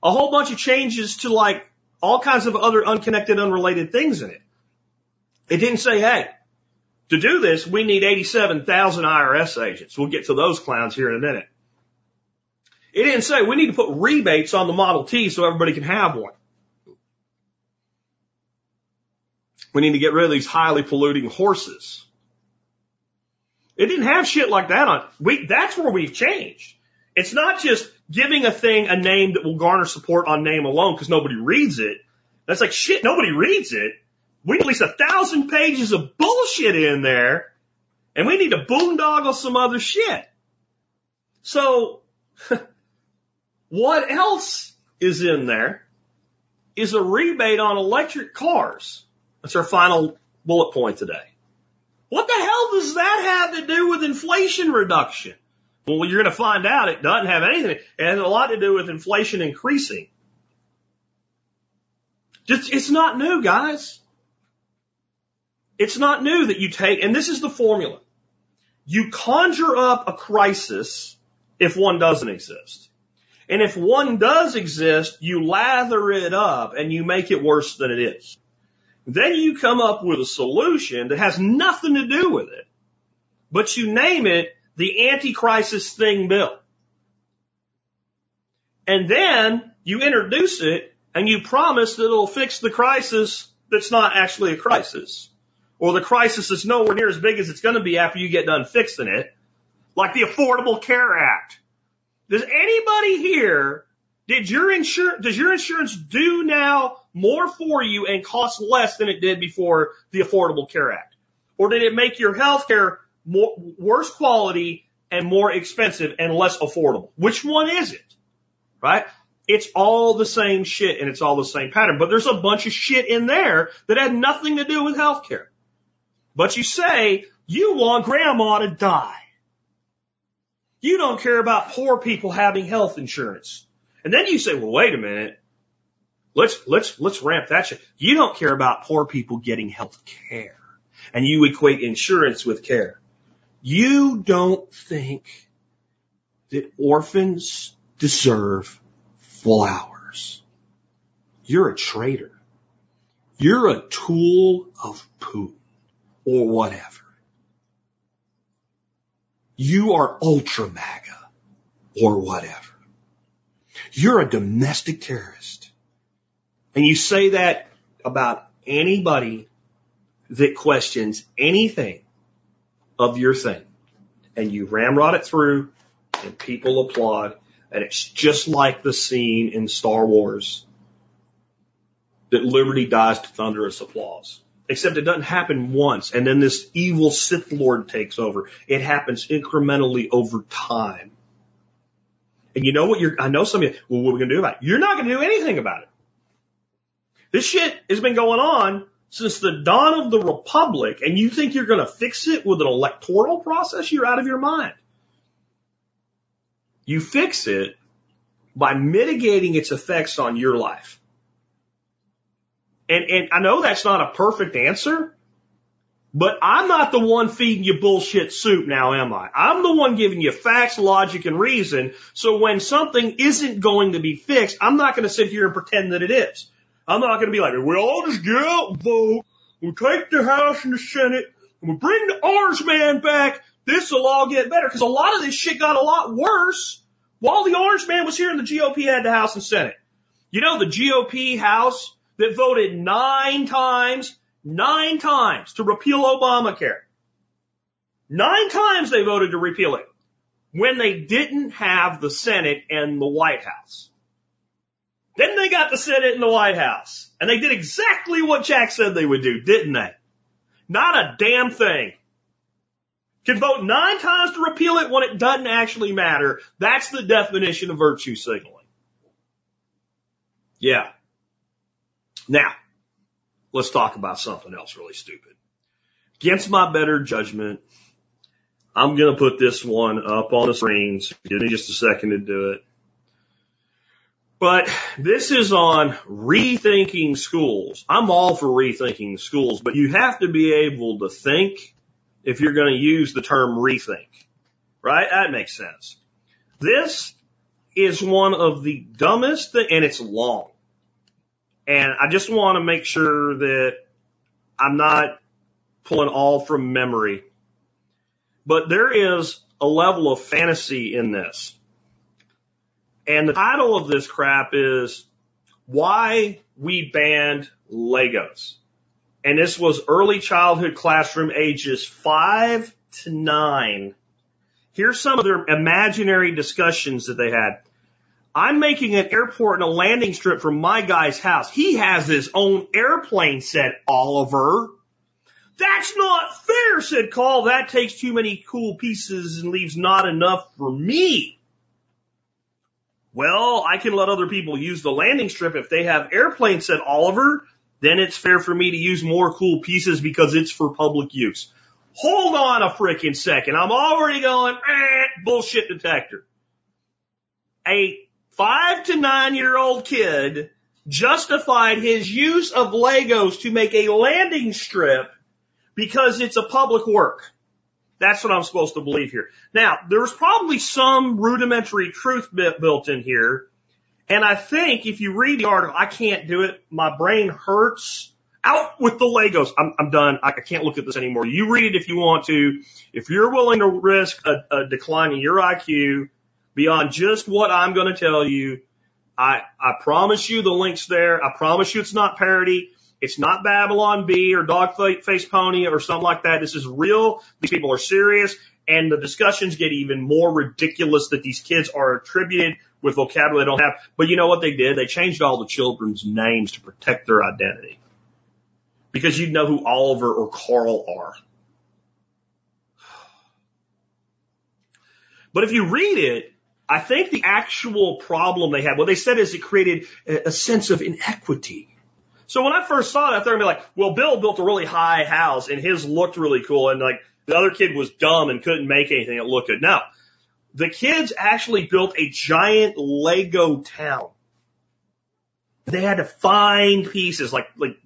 a whole bunch of changes to like all kinds of other unconnected, unrelated things in it. It didn't say, hey, to do this, we need 87,000 IRS agents. We'll get to those clowns here in a minute. It didn't say we need to put rebates on the Model T so everybody can have one. We need to get rid of these highly polluting horses. It didn't have shit like that on. We, that's where we've changed. It's not just giving a thing a name that will garner support on name alone because nobody reads it. That's like shit. Nobody reads it. We need at least a thousand pages of bullshit in there, and we need to boondoggle some other shit. So What else is in there is a rebate on electric cars. That's our final bullet point today. What the hell does that have to do with inflation reduction? Well, you're going to find out it doesn't have anything. It has a lot to do with inflation increasing. Just, it's not new, guys. It's not new that you take, and this is the formula. You conjure up a crisis if one doesn't exist. And if one does exist, you lather it up and you make it worse than it is. Then you come up with a solution that has nothing to do with it, but you name it the anti-crisis thing bill. And then you introduce it and you promise that it'll fix the crisis that's not actually a crisis. Or the crisis is nowhere near as big as it's going to be after you get done fixing it. Like the Affordable Care Act. Does anybody here, did your insurance, does your insurance do now more for you and cost less than it did before the Affordable Care Act? Or did it make your health care more, worse quality and more expensive and less affordable? Which one is it? Right? It's all the same shit and it's all the same pattern, but there's a bunch of shit in there that had nothing to do with healthcare. But you say you want grandma to die. You don't care about poor people having health insurance. And then you say, well, wait a minute. Let's, let's, let's ramp that shit. You don't care about poor people getting health care. And you equate insurance with care. You don't think that orphans deserve flowers. You're a traitor. You're a tool of Putin or whatever. You are ultra MAGA or whatever. You're a domestic terrorist. And you say that about anybody that questions anything of your thing. And you ramrod it through and people applaud. And it's just like the scene in Star Wars that liberty dies to thunderous applause. Except it doesn't happen once and then this evil Sith Lord takes over. It happens incrementally over time. And you know what you're, I know some of you, well, what are we going to do about it? You're not going to do anything about it. This shit has been going on since the dawn of the republic and you think you're going to fix it with an electoral process? You're out of your mind. You fix it by mitigating its effects on your life. And, and I know that's not a perfect answer, but I'm not the one feeding you bullshit soup now, am I? I'm the one giving you facts, logic, and reason. So when something isn't going to be fixed, I'm not going to sit here and pretend that it is. I'm not going to be like, we all just get out and vote. We take the House and the Senate and we bring the orange man back. This will all get better. Cause a lot of this shit got a lot worse while the orange man was here and the GOP had the House and Senate. You know, the GOP House that voted nine times, nine times to repeal Obamacare. Nine times they voted to repeal it when they didn't have the Senate and the White House. Then they got the Senate and the White House and they did exactly what Jack said they would do, didn't they? Not a damn thing. can vote nine times to repeal it when it doesn't actually matter. That's the definition of virtue signaling. Yeah. Now, let's talk about something else really stupid. Against my better judgment, I'm going to put this one up on the screens. Give me just a second to do it. But this is on rethinking schools. I'm all for rethinking schools, but you have to be able to think if you're going to use the term rethink. Right? That makes sense. This is one of the dumbest and it's long. And I just want to make sure that I'm not pulling all from memory. But there is a level of fantasy in this. And the title of this crap is Why We Banned Legos. And this was early childhood classroom ages five to nine. Here's some of their imaginary discussions that they had. I'm making an airport and a landing strip for my guy's house. He has his own airplane, said Oliver. That's not fair, said Carl. That takes too many cool pieces and leaves not enough for me. Well, I can let other people use the landing strip if they have airplanes, said Oliver. Then it's fair for me to use more cool pieces because it's for public use. Hold on a frickin' second. I'm already going, eh, bullshit detector. A five to nine year old kid justified his use of Legos to make a landing strip because it's a public work. That's what I'm supposed to believe here. Now, there's probably some rudimentary truth built in here. And I think if you read the article, I can't do it. My brain hurts. Out with the Legos. I'm, I'm done. I can't look at this anymore. You read it if you want to. If you're willing to risk a, a decline in your IQ beyond just what I'm going to tell you, I, I promise you the link's there. I promise you it's not parody. It's not Babylon Bee or Dog Face Pony or something like that. This is real. These people are serious. And the discussions get even more ridiculous that these kids are attributed with vocabulary they don't have. But you know what they did? They changed all the children's names to protect their identity. Because you'd know who Oliver or Carl are. But if you read it, I think the actual problem they had, what they said is it created a, sense of inequity. So when I first saw it, I thought I'd be like, well, Bill built a really high house and his looked really cool and like the other kid was dumb and couldn't make anything that looked good. No. The kids actually built a giant Lego town. They had to find pieces like, like,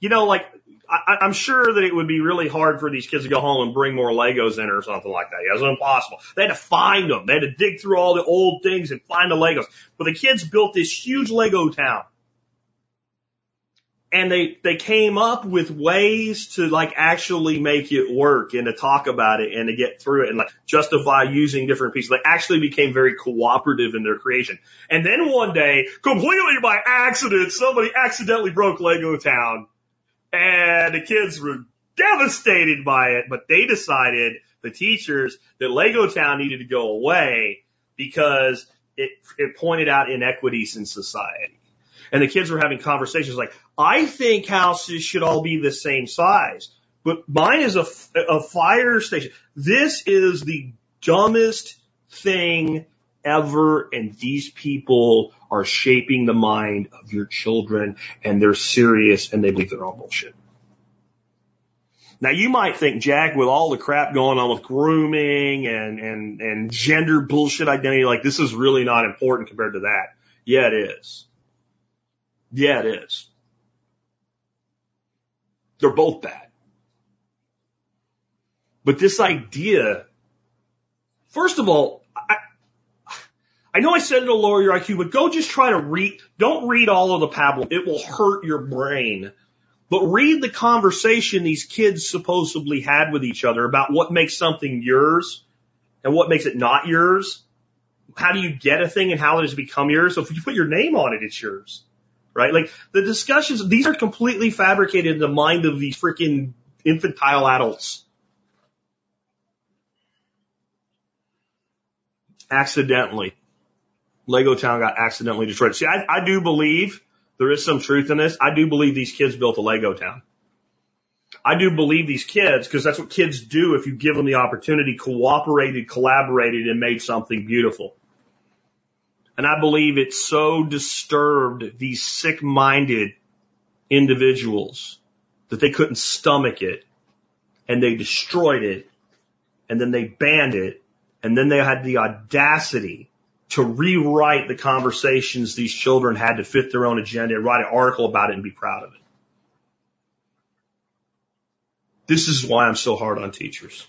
you know, like, I, I'm sure that it would be really hard for these kids to go home and bring more Legos in or something like that. It was impossible. They had to find them. They had to dig through all the old things and find the Legos. But the kids built this huge Lego town and they they came up with ways to like actually make it work and to talk about it and to get through it and like justify using different pieces. They actually became very cooperative in their creation. And then one day, completely by accident, somebody accidentally broke Lego Town, and the kids were devastated by it. But they decided the teachers that Lego Town needed to go away because it it pointed out inequities in society and the kids were having conversations like, I think houses should all be the same size, but mine is a, a fire station. This is the dumbest thing ever, and these people are shaping the mind of your children, and they're serious, and they believe they're all bullshit. Now you might think, Jack, with all the crap going on with grooming and, and, and gender bullshit identity, like this is really not important compared to that. Yeah, it is. Yeah, it is. They're both bad. But this idea, first of all, I, know I said it'll lower your IQ, but go just try to read, don't read all of the pablum. It will hurt your brain. But read the conversation these kids supposedly had with each other about what makes something yours and what makes it not yours. How do you get a thing and how does it become yours? So if you put your name on it, it's yours right? Like the discussions, these are completely fabricated in the mind of these freaking infantile adults. Accidentally. Lego Town got accidentally destroyed. See, I, I do believe there is some truth in this. I do believe these kids built a Lego Town. I do believe these kids, because that's what kids do if you give them the opportunity, cooperated, collaborated, and made something beautiful. And I believe it so disturbed these sick minded individuals that they couldn't stomach it and they destroyed it and then they banned it and then they had the audacity to rewrite the conversations these children had to fit their own agenda and write an article about it and be proud of it. This is why I'm so hard on teachers.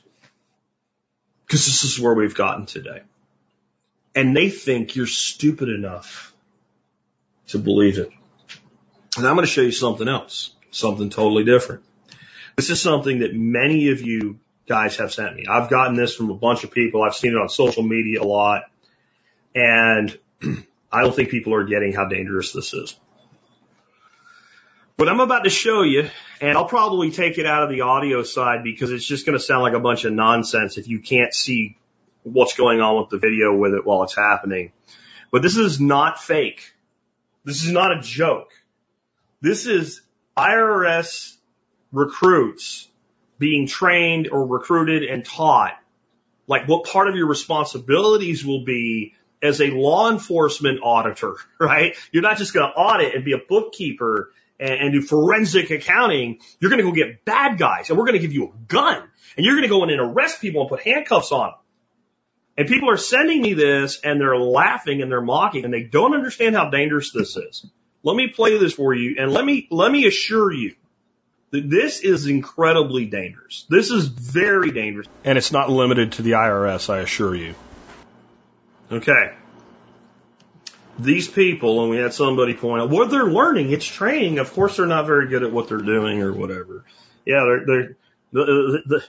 Because this is where we've gotten today. And they think you're stupid enough to believe it. And I'm going to show you something else, something totally different. This is something that many of you guys have sent me. I've gotten this from a bunch of people. I've seen it on social media a lot. And I don't think people are getting how dangerous this is. What I'm about to show you, and I'll probably take it out of the audio side because it's just going to sound like a bunch of nonsense if you can't see what's going on with the video with it while it's happening. But this is not fake. This is not a joke. This is IRS recruits being trained or recruited and taught like what part of your responsibilities will be as a law enforcement auditor, right? You're not just going to audit and be a bookkeeper and, and do forensic accounting. You're going to go get bad guys and we're going to give you a gun and you're going to go in and arrest people and put handcuffs on them. And people are sending me this and they're laughing and they're mocking and they don't understand how dangerous this is. Let me play this for you and let me, let me assure you that this is incredibly dangerous. This is very dangerous. And it's not limited to the IRS, I assure you. Okay. These people, and we had somebody point out, what they're learning, it's training. Of course, they're not very good at what they're doing or whatever. Yeah, they're, they're, the, the,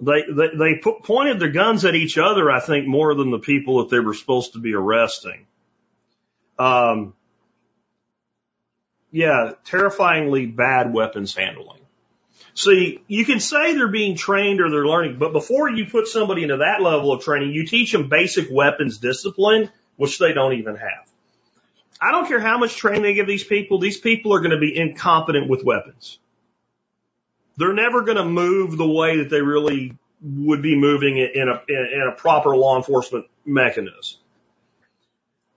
they, they, they put, pointed their guns at each other, I think, more than the people that they were supposed to be arresting. Um, yeah, terrifyingly bad weapons handling. See, you can say they're being trained or they're learning, but before you put somebody into that level of training, you teach them basic weapons discipline, which they don't even have. I don't care how much training they give these people, these people are going to be incompetent with weapons. They're never going to move the way that they really would be moving in a, in a proper law enforcement mechanism.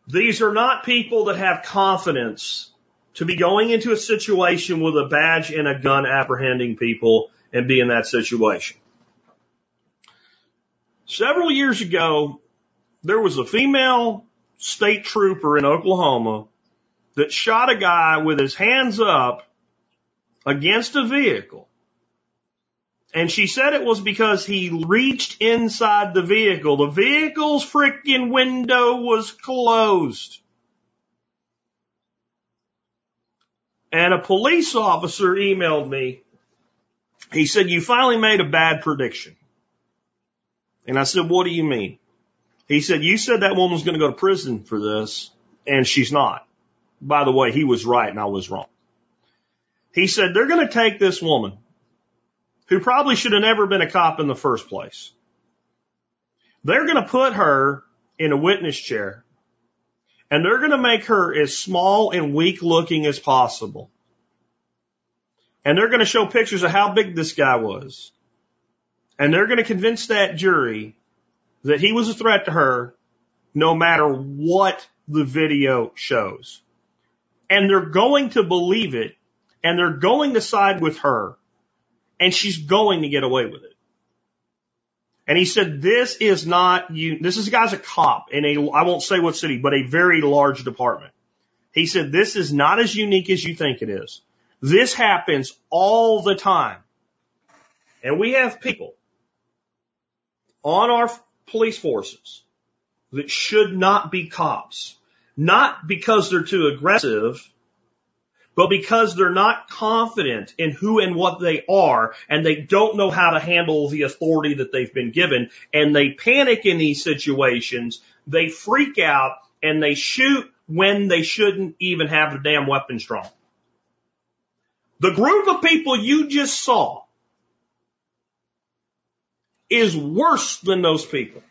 These are not people that have confidence to be going into a situation with a badge and a gun apprehending people and be in that situation. Several years ago, there was a female state trooper in Oklahoma that shot a guy with his hands up against a vehicle. And she said it was because he reached inside the vehicle. The vehicle's freaking window was closed. And a police officer emailed me. He said, you finally made a bad prediction. And I said, what do you mean? He said, you said that woman's going to go to prison for this and she's not. By the way, he was right and I was wrong. He said, they're going to take this woman who probably should have never been a cop in the first place. They're going to put her in a witness chair and they're going to make her as small and weak looking as possible. And they're going to show pictures of how big this guy was. And they're going to convince that jury that he was a threat to her no matter what the video shows. And they're going to believe it and they're going to side with her and she's going to get away with it. And he said, this is not you. This is a guy's a cop in a, I won't say what city, but a very large department. He said, this is not as unique as you think it is. This happens all the time. And we have people on our police forces that should not be cops. Not because they're too aggressive, but because they're not confident in who and what they are and they don't know how to handle the authority that they've been given and they panic in these situations, they freak out and they shoot when they shouldn't even have the damn weapons drawn. The group of people you just saw is worse than those people.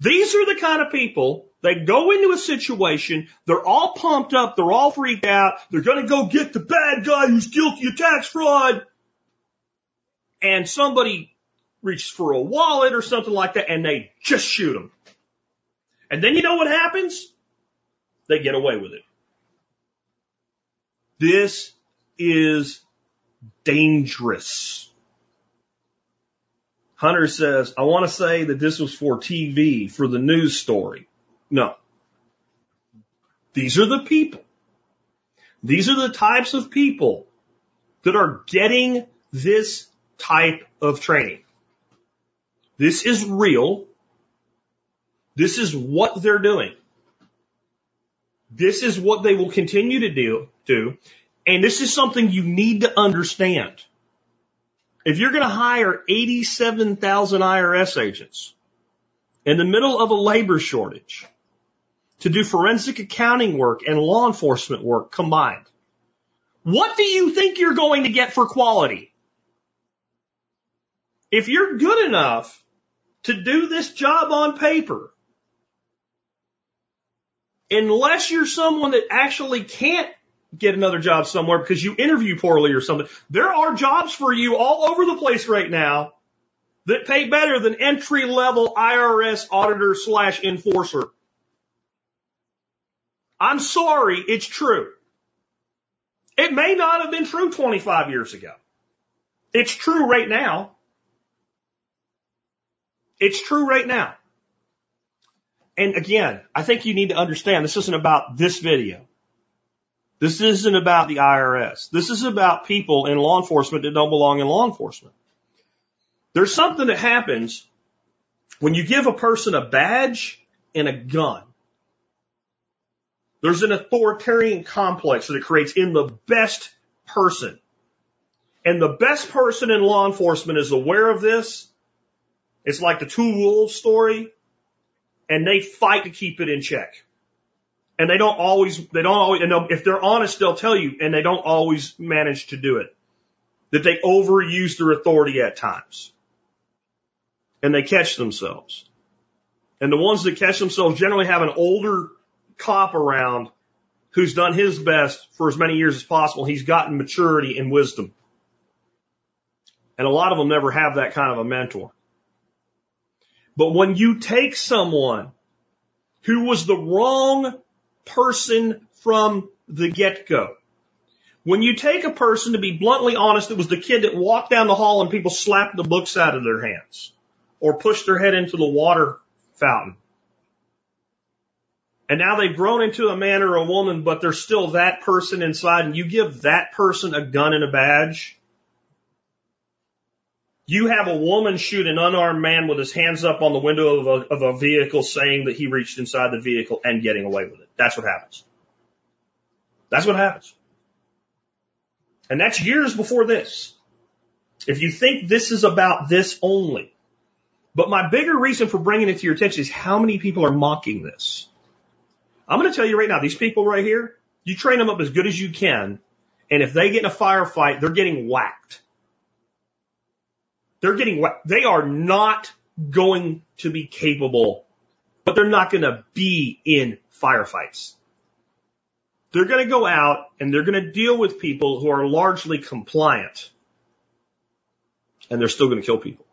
These are the kind of people they go into a situation, they're all pumped up, they're all freaked out, they're gonna go get the bad guy who's guilty of tax fraud. and somebody reaches for a wallet or something like that and they just shoot them. And then you know what happens? They get away with it. This is dangerous. Hunter says, I want to say that this was for TV, for the news story. No. These are the people. These are the types of people that are getting this type of training. This is real. This is what they're doing. This is what they will continue to do, do. And this is something you need to understand. If you're going to hire 87,000 IRS agents in the middle of a labor shortage to do forensic accounting work and law enforcement work combined, what do you think you're going to get for quality? If you're good enough to do this job on paper, unless you're someone that actually can't get another job somewhere because you interview poorly or something, there are jobs for you all over the place right now that pay better than entry level IRS auditor slash enforcer. I'm sorry, it's true. It may not have been true 25 years ago. It's true right now. It's true right now. And again, I think you need to understand this isn't about this video. This isn't about the IRS. This is about people in law enforcement that don't belong in law enforcement. There's something that happens when you give a person a badge and a gun. There's an authoritarian complex that it creates in the best person. And the best person in law enforcement is aware of this. It's like the two wolves story and they fight to keep it in check. And they don't always, they don't always, and if they're honest, they'll tell you, and they don't always manage to do it. That they overuse their authority at times. And they catch themselves. And the ones that catch themselves generally have an older cop around who's done his best for as many years as possible. He's gotten maturity and wisdom. And a lot of them never have that kind of a mentor. But when you take someone who was the wrong person from the get-go, when you take a person, to be bluntly honest, it was the kid that walked down the hall and people slapped the books out of their hands or pushed their head into the water fountain. And now they've grown into a man or a woman, but they're still that person inside and you give that person a gun and a badge you have a woman shoot an unarmed man with his hands up on the window of a, of a vehicle saying that he reached inside the vehicle and getting away with it. That's what happens. That's what happens. And that's years before this. If you think this is about this only, but my bigger reason for bringing it to your attention is how many people are mocking this. I'm going to tell you right now, these people right here, you train them up as good as you can, and if they get in a firefight, they're getting whacked. They're getting, whacked. they are not going to be capable, but they're not going to be in firefights. They're going to go out and they're going to deal with people who are largely compliant and they're still going to kill people.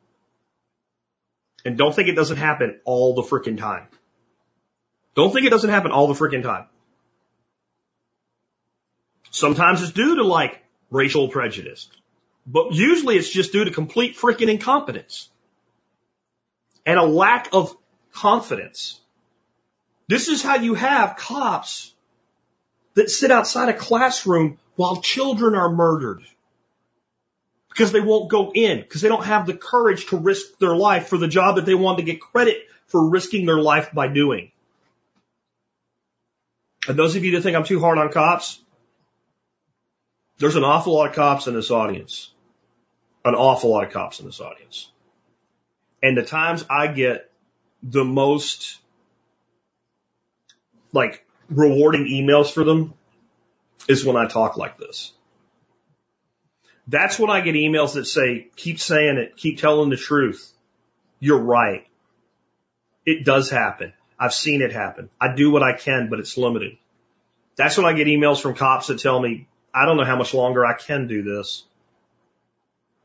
And don't think it doesn't happen all the freaking time. Don't think it doesn't happen all the freaking time. Sometimes it's due to like racial prejudice. But usually it's just due to complete freaking incompetence and a lack of confidence. This is how you have cops that sit outside a classroom while children are murdered because they won't go in because they don't have the courage to risk their life for the job that they want to get credit for risking their life by doing. And those of you that think I'm too hard on cops, there's an awful lot of cops in this audience an awful lot of cops in this audience. And the times I get the most like rewarding emails for them is when I talk like this. That's when I get emails that say, keep saying it, keep telling the truth. You're right. It does happen. I've seen it happen. I do what I can, but it's limited. That's when I get emails from cops that tell me, I don't know how much longer I can do this.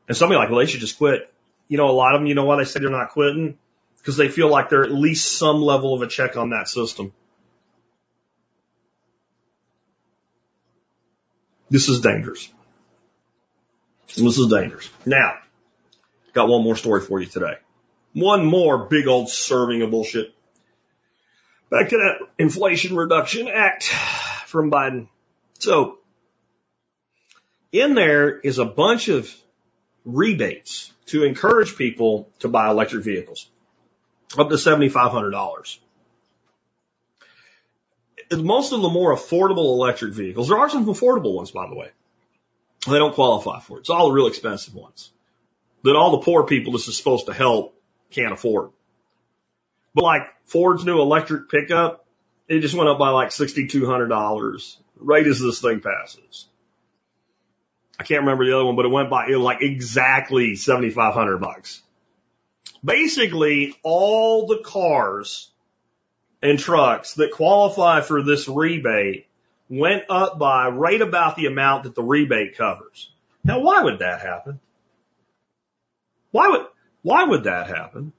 And somebody like, well, they should just quit. You know, a lot of them, you know why they say they're not quitting? Because they feel like they're at least some level of a check on that system. This is dangerous. This is dangerous. Now, got one more story for you today. One more big old serving of bullshit. Back to that Inflation Reduction Act from Biden. So, in there is a bunch of rebates to encourage people to buy electric vehicles, up to $7,500. Most of the more affordable electric vehicles, there are some affordable ones, by the way. They don't qualify for it. It's all the real expensive ones that all the poor people this is supposed to help can't afford. But like Ford's new electric pickup, it just went up by like $6,200 right as this thing passes. I can't remember the other one, but it went by it like exactly 7,500 bucks. Basically, all the cars and trucks that qualify for this rebate went up by right about the amount that the rebate covers. Now, why would that happen? Why would, why would that happen?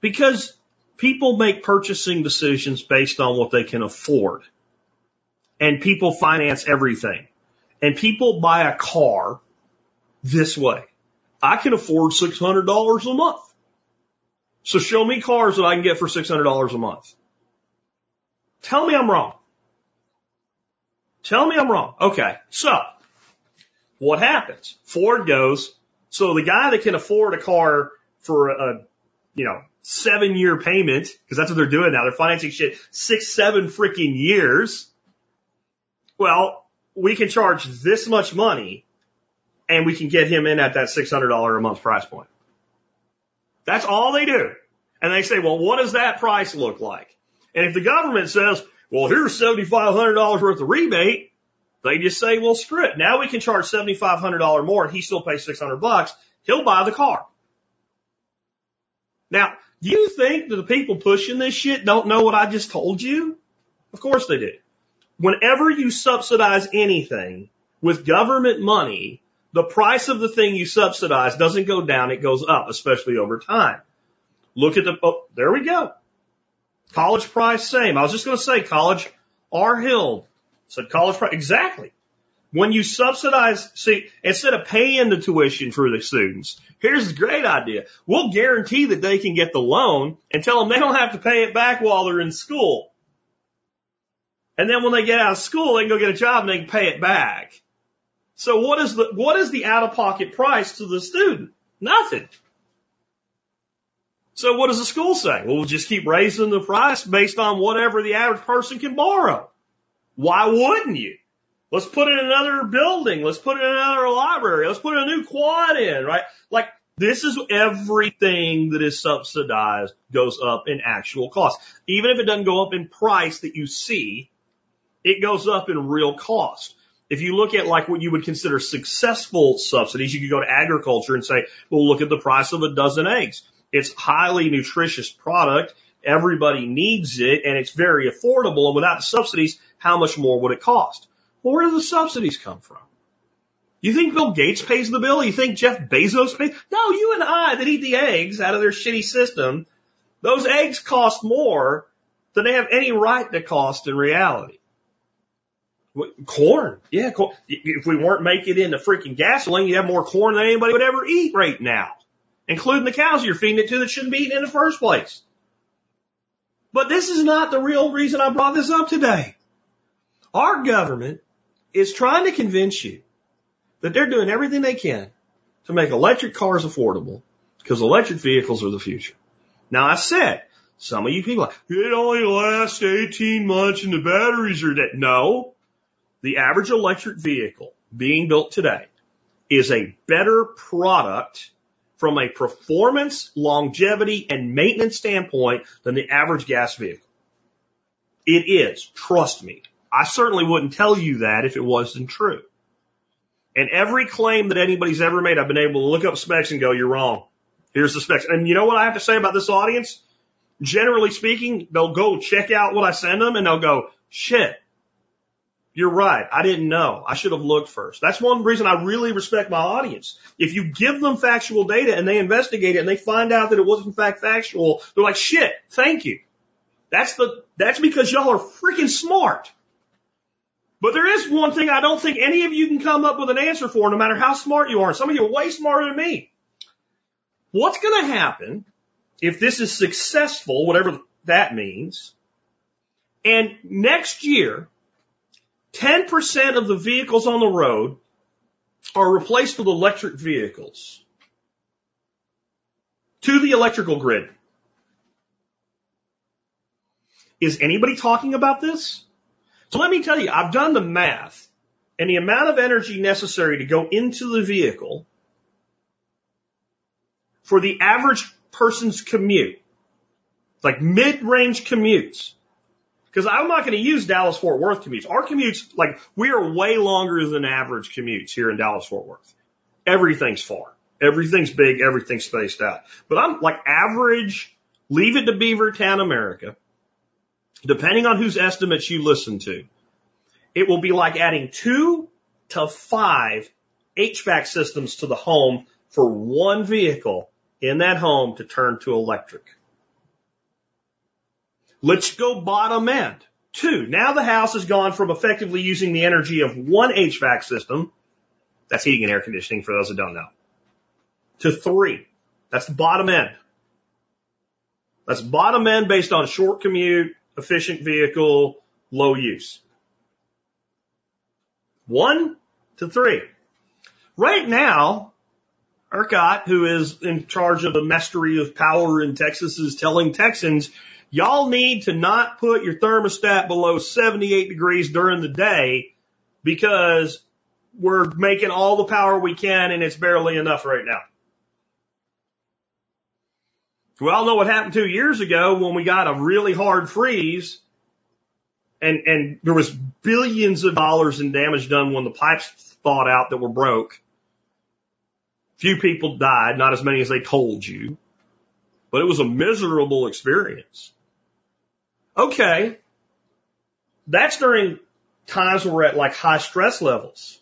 Because people make purchasing decisions based on what they can afford. And people finance everything. And people buy a car this way. I can afford $600 a month. So show me cars that I can get for $600 a month. Tell me I'm wrong. Tell me I'm wrong. Okay. So what happens? Ford goes, so the guy that can afford a car for a, you know, seven year payment, because that's what they're doing now. They're financing shit six, seven freaking years. Well, we can charge this much money and we can get him in at that $600 a month price point. That's all they do. And they say, well, what does that price look like? And if the government says, well, here's $7,500 worth of rebate, they just say, well, screw it. Now we can charge $7,500 more and he still pays 600 bucks. He'll buy the car. Now, do you think that the people pushing this shit don't know what I just told you? Of course they do. Whenever you subsidize anything with government money, the price of the thing you subsidize doesn't go down, it goes up, especially over time. Look at the, oh, there we go. College price, same. I was just going to say college, R Hill said college price, exactly. When you subsidize, see, instead of paying the tuition for the students, here's a great idea. We'll guarantee that they can get the loan and tell them they don't have to pay it back while they're in school. And then when they get out of school, they can go get a job and they can pay it back. So what is the, what is the out of pocket price to the student? Nothing. So what does the school say? Well, we'll just keep raising the price based on whatever the average person can borrow. Why wouldn't you? Let's put in another building. Let's put in another library. Let's put a new quad in, right? Like this is everything that is subsidized goes up in actual cost. Even if it doesn't go up in price that you see, it goes up in real cost. If you look at like what you would consider successful subsidies, you could go to agriculture and say, well, look at the price of a dozen eggs. It's highly nutritious product. Everybody needs it and it's very affordable. And without the subsidies, how much more would it cost? Well, where do the subsidies come from? You think Bill Gates pays the bill? You think Jeff Bezos pays? No, you and I that eat the eggs out of their shitty system, those eggs cost more than they have any right to cost in reality. Corn. Yeah, corn. If we weren't making it into freaking gasoline, you'd have more corn than anybody would ever eat right now, including the cows you're feeding it to that shouldn't be eaten in the first place. But this is not the real reason I brought this up today. Our government is trying to convince you that they're doing everything they can to make electric cars affordable because electric vehicles are the future. Now I said, some of you people, are like, it only lasts 18 months and the batteries are dead. No, the average electric vehicle being built today is a better product from a performance, longevity, and maintenance standpoint than the average gas vehicle. It is. Trust me. I certainly wouldn't tell you that if it wasn't true. And every claim that anybody's ever made, I've been able to look up specs and go, you're wrong. Here's the specs. And you know what I have to say about this audience? Generally speaking, they'll go check out what I send them and they'll go, shit, You're right. I didn't know. I should have looked first. That's one reason I really respect my audience. If you give them factual data and they investigate it and they find out that it was in fact factual, they're like, shit, thank you. That's the, that's because y'all are freaking smart. But there is one thing I don't think any of you can come up with an answer for, no matter how smart you are. Some of you are way smarter than me. What's going to happen if this is successful, whatever that means, and next year, 10% of the vehicles on the road are replaced with electric vehicles to the electrical grid. Is anybody talking about this? So let me tell you, I've done the math and the amount of energy necessary to go into the vehicle for the average person's commute, like mid-range commutes, because I'm not going to use Dallas Fort Worth commutes. Our commutes, like, we are way longer than average commutes here in Dallas Fort Worth. Everything's far. Everything's big. Everything's spaced out. But I'm like average, leave it to Beavertown, America. Depending on whose estimates you listen to, it will be like adding two to five HVAC systems to the home for one vehicle in that home to turn to electric. Let's go bottom end. Two. Now the house has gone from effectively using the energy of one HVAC system. That's heating and air conditioning for those that don't know. To three. That's the bottom end. That's bottom end based on short commute, efficient vehicle, low use. One to three. Right now, ERCOT, who is in charge of the mastery of power in Texas, is telling Texans Y'all need to not put your thermostat below 78 degrees during the day because we're making all the power we can and it's barely enough right now. We all know what happened two years ago when we got a really hard freeze and, and there was billions of dollars in damage done when the pipes thawed out that were broke. Few people died, not as many as they told you, but it was a miserable experience. Okay. That's during times where we're at like high stress levels.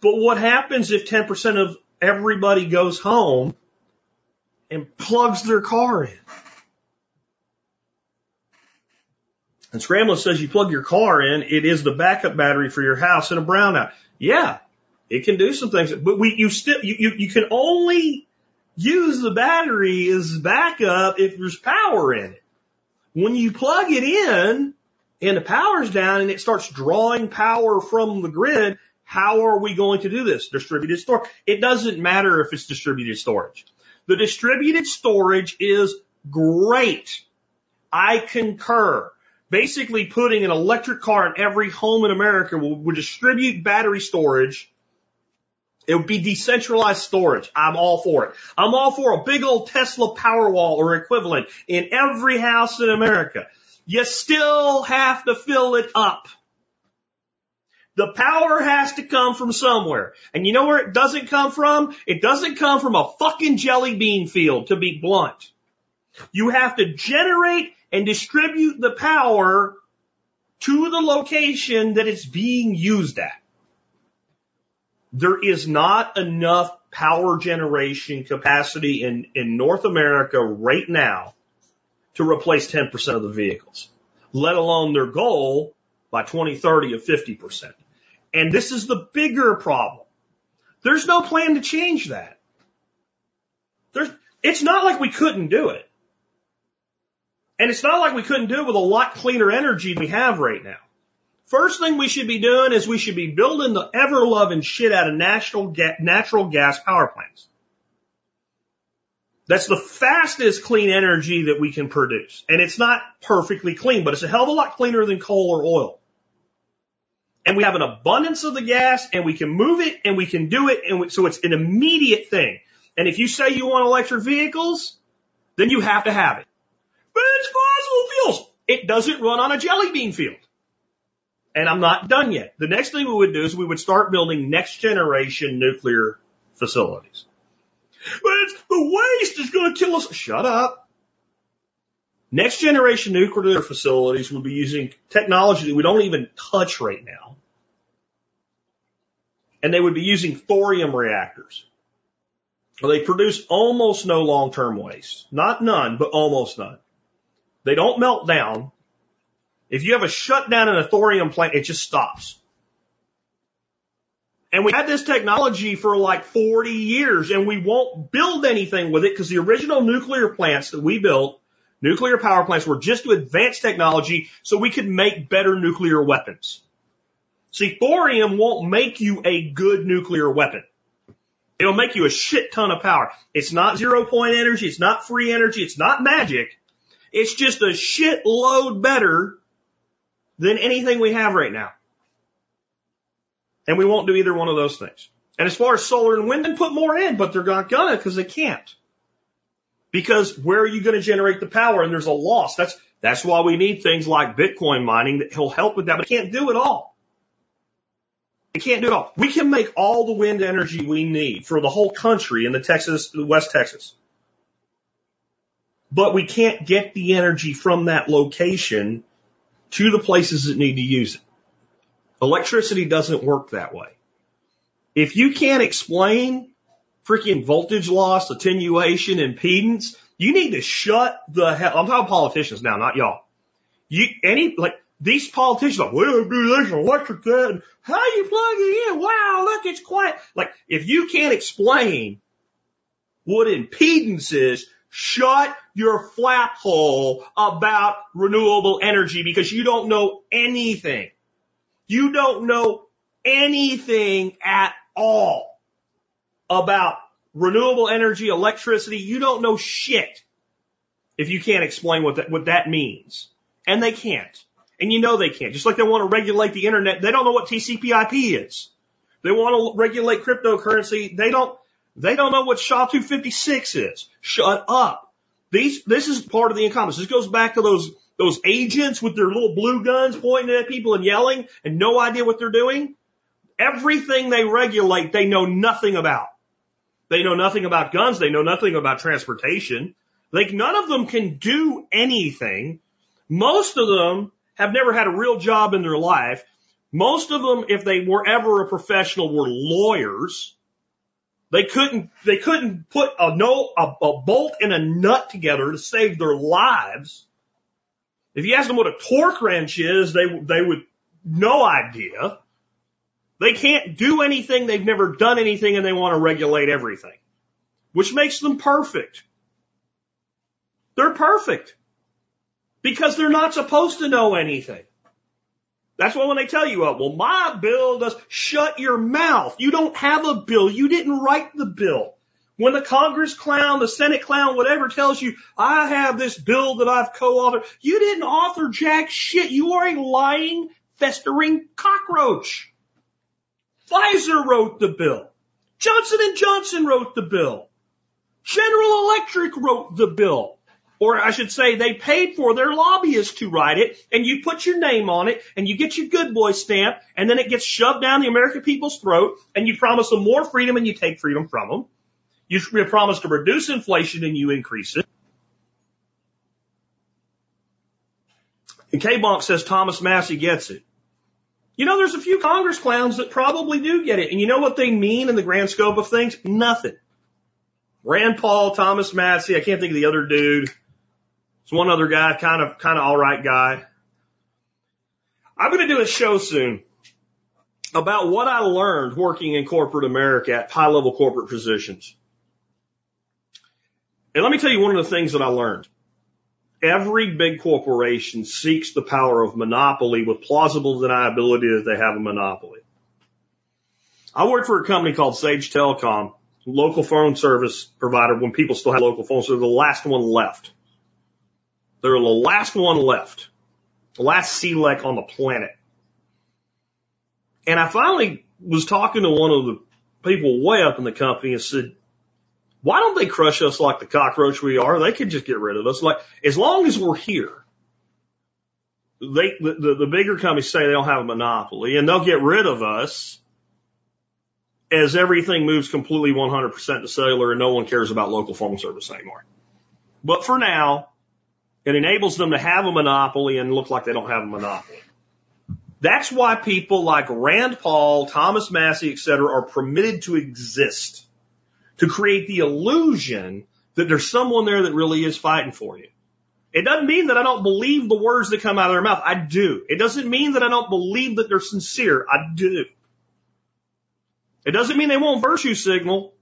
But what happens if 10% of everybody goes home and plugs their car in? And Scrambler says you plug your car in, it is the backup battery for your house in a brownout. Yeah, it can do some things, but we, you still, you, you, you can only use the battery as backup if there's power in it. When you plug it in and the power's down and it starts drawing power from the grid, how are we going to do this? Distributed storage. It doesn't matter if it's distributed storage. The distributed storage is great. I concur. Basically putting an electric car in every home in America will distribute battery storage it would be decentralized storage. I'm all for it. I'm all for a big old Tesla Powerwall or equivalent in every house in America. You still have to fill it up. The power has to come from somewhere. And you know where it doesn't come from? It doesn't come from a fucking jelly bean field, to be blunt. You have to generate and distribute the power to the location that it's being used at. There is not enough power generation capacity in, in North America right now to replace 10% of the vehicles, let alone their goal by 2030 of 50%. And this is the bigger problem. There's no plan to change that. There's, it's not like we couldn't do it. And it's not like we couldn't do it with a lot cleaner energy we have right now. First thing we should be doing is we should be building the ever loving shit out of natural, ga- natural gas power plants. That's the fastest clean energy that we can produce. And it's not perfectly clean, but it's a hell of a lot cleaner than coal or oil. And we have an abundance of the gas and we can move it and we can do it. And we, so it's an immediate thing. And if you say you want electric vehicles, then you have to have it. But it's fossil fuels. It doesn't run on a jelly bean field. And I'm not done yet. The next thing we would do is we would start building next generation nuclear facilities. But it's, the waste is going to kill us. Shut up. Next generation nuclear facilities would be using technology that we don't even touch right now. And they would be using thorium reactors. Well, they produce almost no long-term waste. Not none, but almost none. They don't melt down. If you have a shutdown in a thorium plant, it just stops. And we had this technology for like 40 years and we won't build anything with it because the original nuclear plants that we built, nuclear power plants were just to advance technology so we could make better nuclear weapons. See, thorium won't make you a good nuclear weapon. It'll make you a shit ton of power. It's not zero point energy. It's not free energy. It's not magic. It's just a shit load better than anything we have right now. And we won't do either one of those things. And as far as solar and wind, then put more in, but they're not gonna because they can't. Because where are you going to generate the power? And there's a loss. That's, that's why we need things like Bitcoin mining that will help with that, but can't do it all. It can't do it all. We can make all the wind energy we need for the whole country in the Texas, West Texas. But we can't get the energy from that location to the places that need to use it. Electricity doesn't work that way. If you can't explain freaking voltage loss, attenuation, impedance, you need to shut the hell. I'm talking politicians now, not y'all. You any like these politicians like, well, do this electric that. How you plug it in? Wow, look, it's quiet. Like if you can't explain what impedance is, shut your flap hole about renewable energy because you don't know anything. You don't know anything at all about renewable energy, electricity. You don't know shit if you can't explain what that, what that means. And they can't. And you know they can't. Just like they want to regulate the internet, they don't know what TCP/IP is. They want to regulate cryptocurrency. They don't. They don't know what SHA 256 is. Shut up. These. This is part of the incompetence. This goes back to those those agents with their little blue guns pointing at people and yelling and no idea what they're doing. Everything they regulate, they know nothing about. They know nothing about guns. They know nothing about transportation. Like none of them can do anything. Most of them have never had a real job in their life. Most of them, if they were ever a professional, were lawyers. They couldn't, they couldn't put a no, a, a bolt and a nut together to save their lives. If you ask them what a torque wrench is, they, they would, no idea. They can't do anything. They've never done anything and they want to regulate everything, which makes them perfect. They're perfect because they're not supposed to know anything. That's why when they tell you, oh, well, my bill does shut your mouth. You don't have a bill. You didn't write the bill. When the Congress clown, the Senate clown, whatever tells you, I have this bill that I've co-authored, you didn't author jack shit. You are a lying, festering cockroach. Pfizer wrote the bill. Johnson and Johnson wrote the bill. General Electric wrote the bill. Or I should say they paid for their lobbyists to write it and you put your name on it and you get your good boy stamp and then it gets shoved down the American people's throat and you promise them more freedom and you take freedom from them. You promise to reduce inflation and you increase it. And K-Bonk says Thomas Massie gets it. You know, there's a few Congress clowns that probably do get it. And you know what they mean in the grand scope of things? Nothing. Rand Paul, Thomas Massie, I can't think of the other dude. It's one other guy, kind of, kind of alright guy. I'm going to do a show soon about what I learned working in corporate America at high level corporate positions. And let me tell you one of the things that I learned. Every big corporation seeks the power of monopoly with plausible deniability that they have a monopoly. I worked for a company called Sage Telecom, local phone service provider when people still had local phones. So they're the last one left. They're the last one left. The last CLEC on the planet. And I finally was talking to one of the people way up in the company and said, why don't they crush us like the cockroach we are? They could just get rid of us. Like, as long as we're here, they, the, the, the bigger companies say they don't have a monopoly and they'll get rid of us as everything moves completely 100% to cellular and no one cares about local phone service anymore. But for now, It enables them to have a monopoly and look like they don't have a monopoly. That's why people like Rand Paul, Thomas Massie, et cetera, are permitted to exist. To create the illusion that there's someone there that really is fighting for you. It doesn't mean that I don't believe the words that come out of their mouth. I do. It doesn't mean that I don't believe that they're sincere. I do. It doesn't mean they won't virtue signal.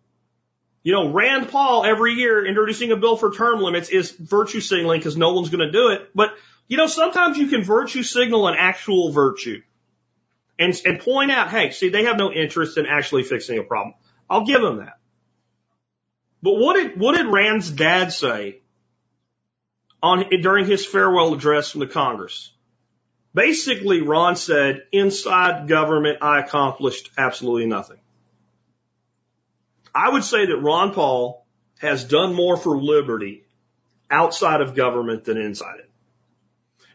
You know, Rand Paul every year introducing a bill for term limits is virtue signaling because no one's going to do it. But, you know, sometimes you can virtue signal an actual virtue and, and point out, hey, see, they have no interest in actually fixing a problem. I'll give them that. But what did, what did Rand's dad say on, during his farewell address from the Congress? Basically, Ron said, inside government, I accomplished absolutely nothing. I would say that Ron Paul has done more for liberty outside of government than inside it.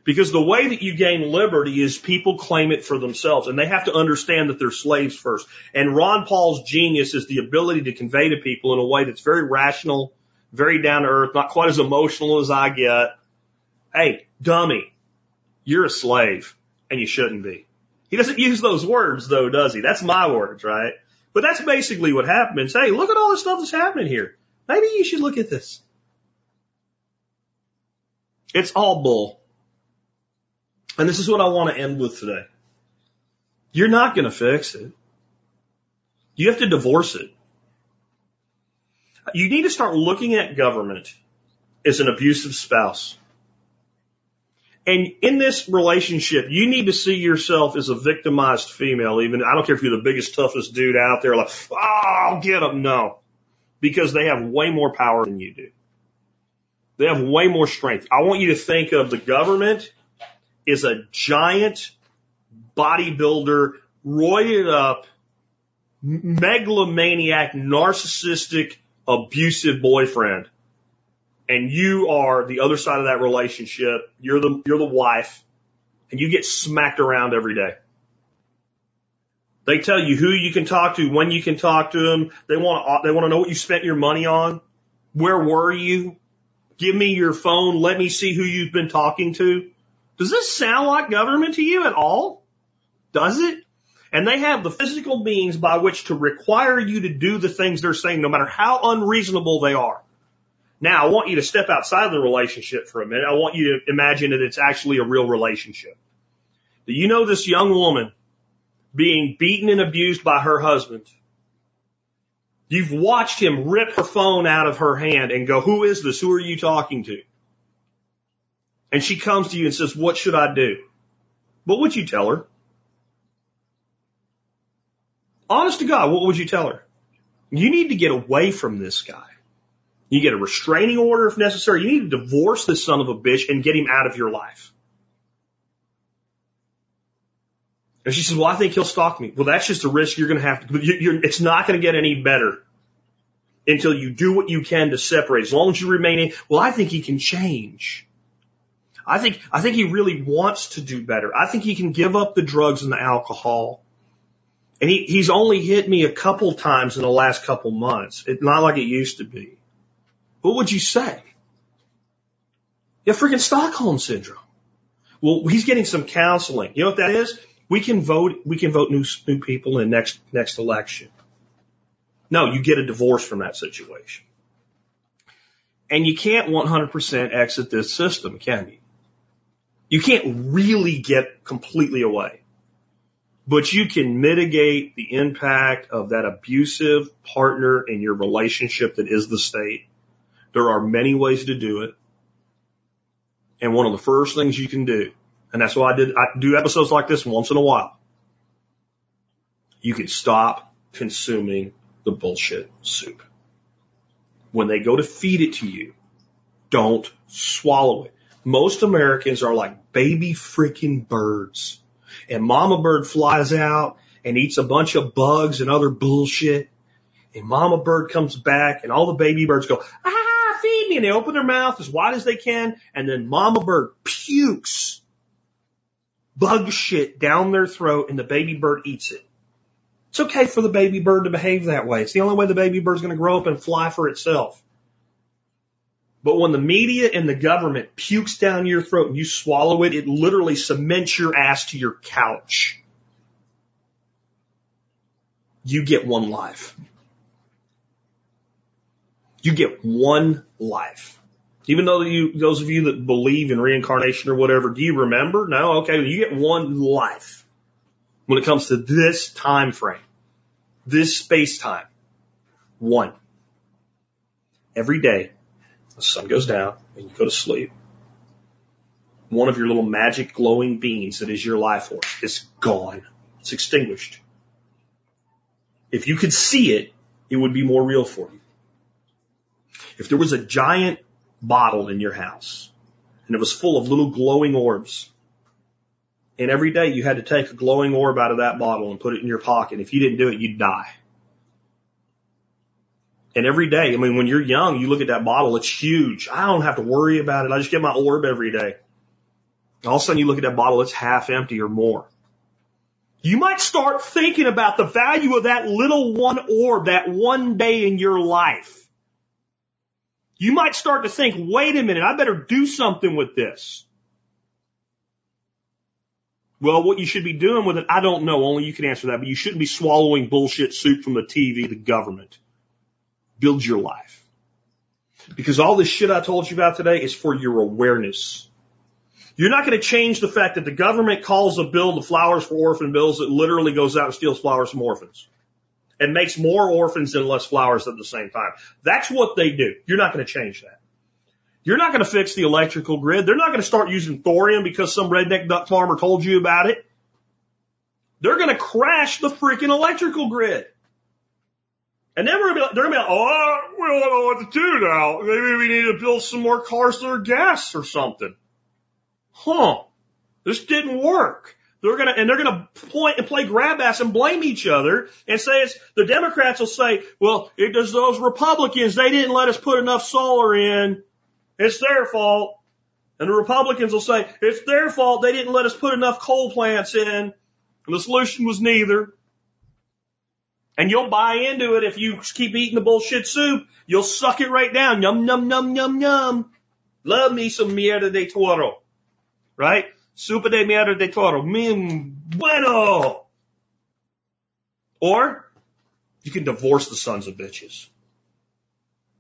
Because the way that you gain liberty is people claim it for themselves and they have to understand that they're slaves first. And Ron Paul's genius is the ability to convey to people in a way that's very rational, very down to earth, not quite as emotional as I get. Hey, dummy, you're a slave and you shouldn't be. He doesn't use those words though, does he? That's my words, right? But that's basically what happens. Hey, look at all the stuff that's happening here. Maybe you should look at this. It's all bull. And this is what I want to end with today. You're not going to fix it. You have to divorce it. You need to start looking at government as an abusive spouse. And in this relationship, you need to see yourself as a victimized female. Even I don't care if you're the biggest, toughest dude out there, like, oh, I'll get them. No, because they have way more power than you do. They have way more strength. I want you to think of the government as a giant bodybuilder, roided up, megalomaniac, narcissistic, abusive boyfriend and you are the other side of that relationship. You're the, you're the wife and you get smacked around every day. They tell you who you can talk to, when you can talk to them. They want to, they want to know what you spent your money on. Where were you? Give me your phone. Let me see who you've been talking to. Does this sound like government to you at all? Does it? And they have the physical means by which to require you to do the things they're saying, no matter how unreasonable they are. Now, I want you to step outside of the relationship for a minute. I want you to imagine that it's actually a real relationship. Do you know this young woman being beaten and abused by her husband? You've watched him rip her phone out of her hand and go, who is this? Who are you talking to? And she comes to you and says, what should I do? What would you tell her? Honest to God, what would you tell her? You need to get away from this guy. You get a restraining order if necessary. You need to divorce this son of a bitch and get him out of your life. And she says, well, I think he'll stalk me. Well, that's just a risk you're going to have to, you're, it's not going to get any better until you do what you can to separate. As long as you remain in, well, I think he can change. I think, I think he really wants to do better. I think he can give up the drugs and the alcohol. And he, he's only hit me a couple times in the last couple months. It's not like it used to be. What would you say? You have freaking Stockholm syndrome. Well, he's getting some counseling. You know what that is? We can vote, we can vote new, new people in next, next election. No, you get a divorce from that situation. And you can't 100% exit this system, can you? You can't really get completely away. But you can mitigate the impact of that abusive partner in your relationship that is the state there are many ways to do it. And one of the first things you can do, and that's why I did, I do episodes like this once in a while. You can stop consuming the bullshit soup. When they go to feed it to you, don't swallow it. Most Americans are like baby freaking birds. And mama bird flies out and eats a bunch of bugs and other bullshit. And mama bird comes back and all the baby birds go, ah, And they open their mouth as wide as they can. And then mama bird pukes bug shit down their throat and the baby bird eats it. It's okay for the baby bird to behave that way. It's the only way the baby bird's going to grow up and fly for itself. But when the media and the government pukes down your throat and you swallow it, it literally cements your ass to your couch. You get one life. You get one life. Even though you, those of you that believe in reincarnation or whatever, do you remember? No? Okay. You get one life when it comes to this time frame, this space time. One. Every day, the sun goes down and you go to sleep. One of your little magic glowing beings that is your life force is gone. It's extinguished. If you could see it, it would be more real for you. If there was a giant bottle in your house and it was full of little glowing orbs, and every day you had to take a glowing orb out of that bottle and put it in your pocket. If you didn't do it, you'd die. And every day, I mean, when you're young, you look at that bottle, it's huge. I don't have to worry about it. I just get my orb every day. All of a sudden you look at that bottle, it's half empty or more. You might start thinking about the value of that little one orb, that one day in your life. You might start to think, wait a minute, I better do something with this. Well, what you should be doing with it, I don't know. Only you can answer that. But you shouldn't be swallowing bullshit soup from the TV, the government. Build your life. Because all this shit I told you about today is for your awareness. You're not going to change the fact that the government calls a bill the Flowers for Orphan bills that literally goes out and steals flowers from orphans and makes more orphans and less flowers at the same time. That's what they do. You're not going to change that. You're not going to fix the electrical grid. They're not going to start using thorium because some redneck duck farmer told you about it. They're going to crash the freaking electrical grid. And then we're to be like, they're going to be like, oh, we don't know what to do now. Maybe we need to build some more cars that are gas or something. Huh. This didn't work. They're gonna, and they're gonna point and play grab ass and blame each other and say it's, the Democrats will say, well, it does those Republicans, they didn't let us put enough solar in. It's their fault. And the Republicans will say, it's their fault, they didn't let us put enough coal plants in. And the solution was neither. And you'll buy into it if you keep eating the bullshit soup. You'll suck it right down. Yum, yum, yum, yum, yum. Love me some mierda de toro. Right? Supa de mierda de toro. Mmm, bueno. Or you can divorce the sons of bitches.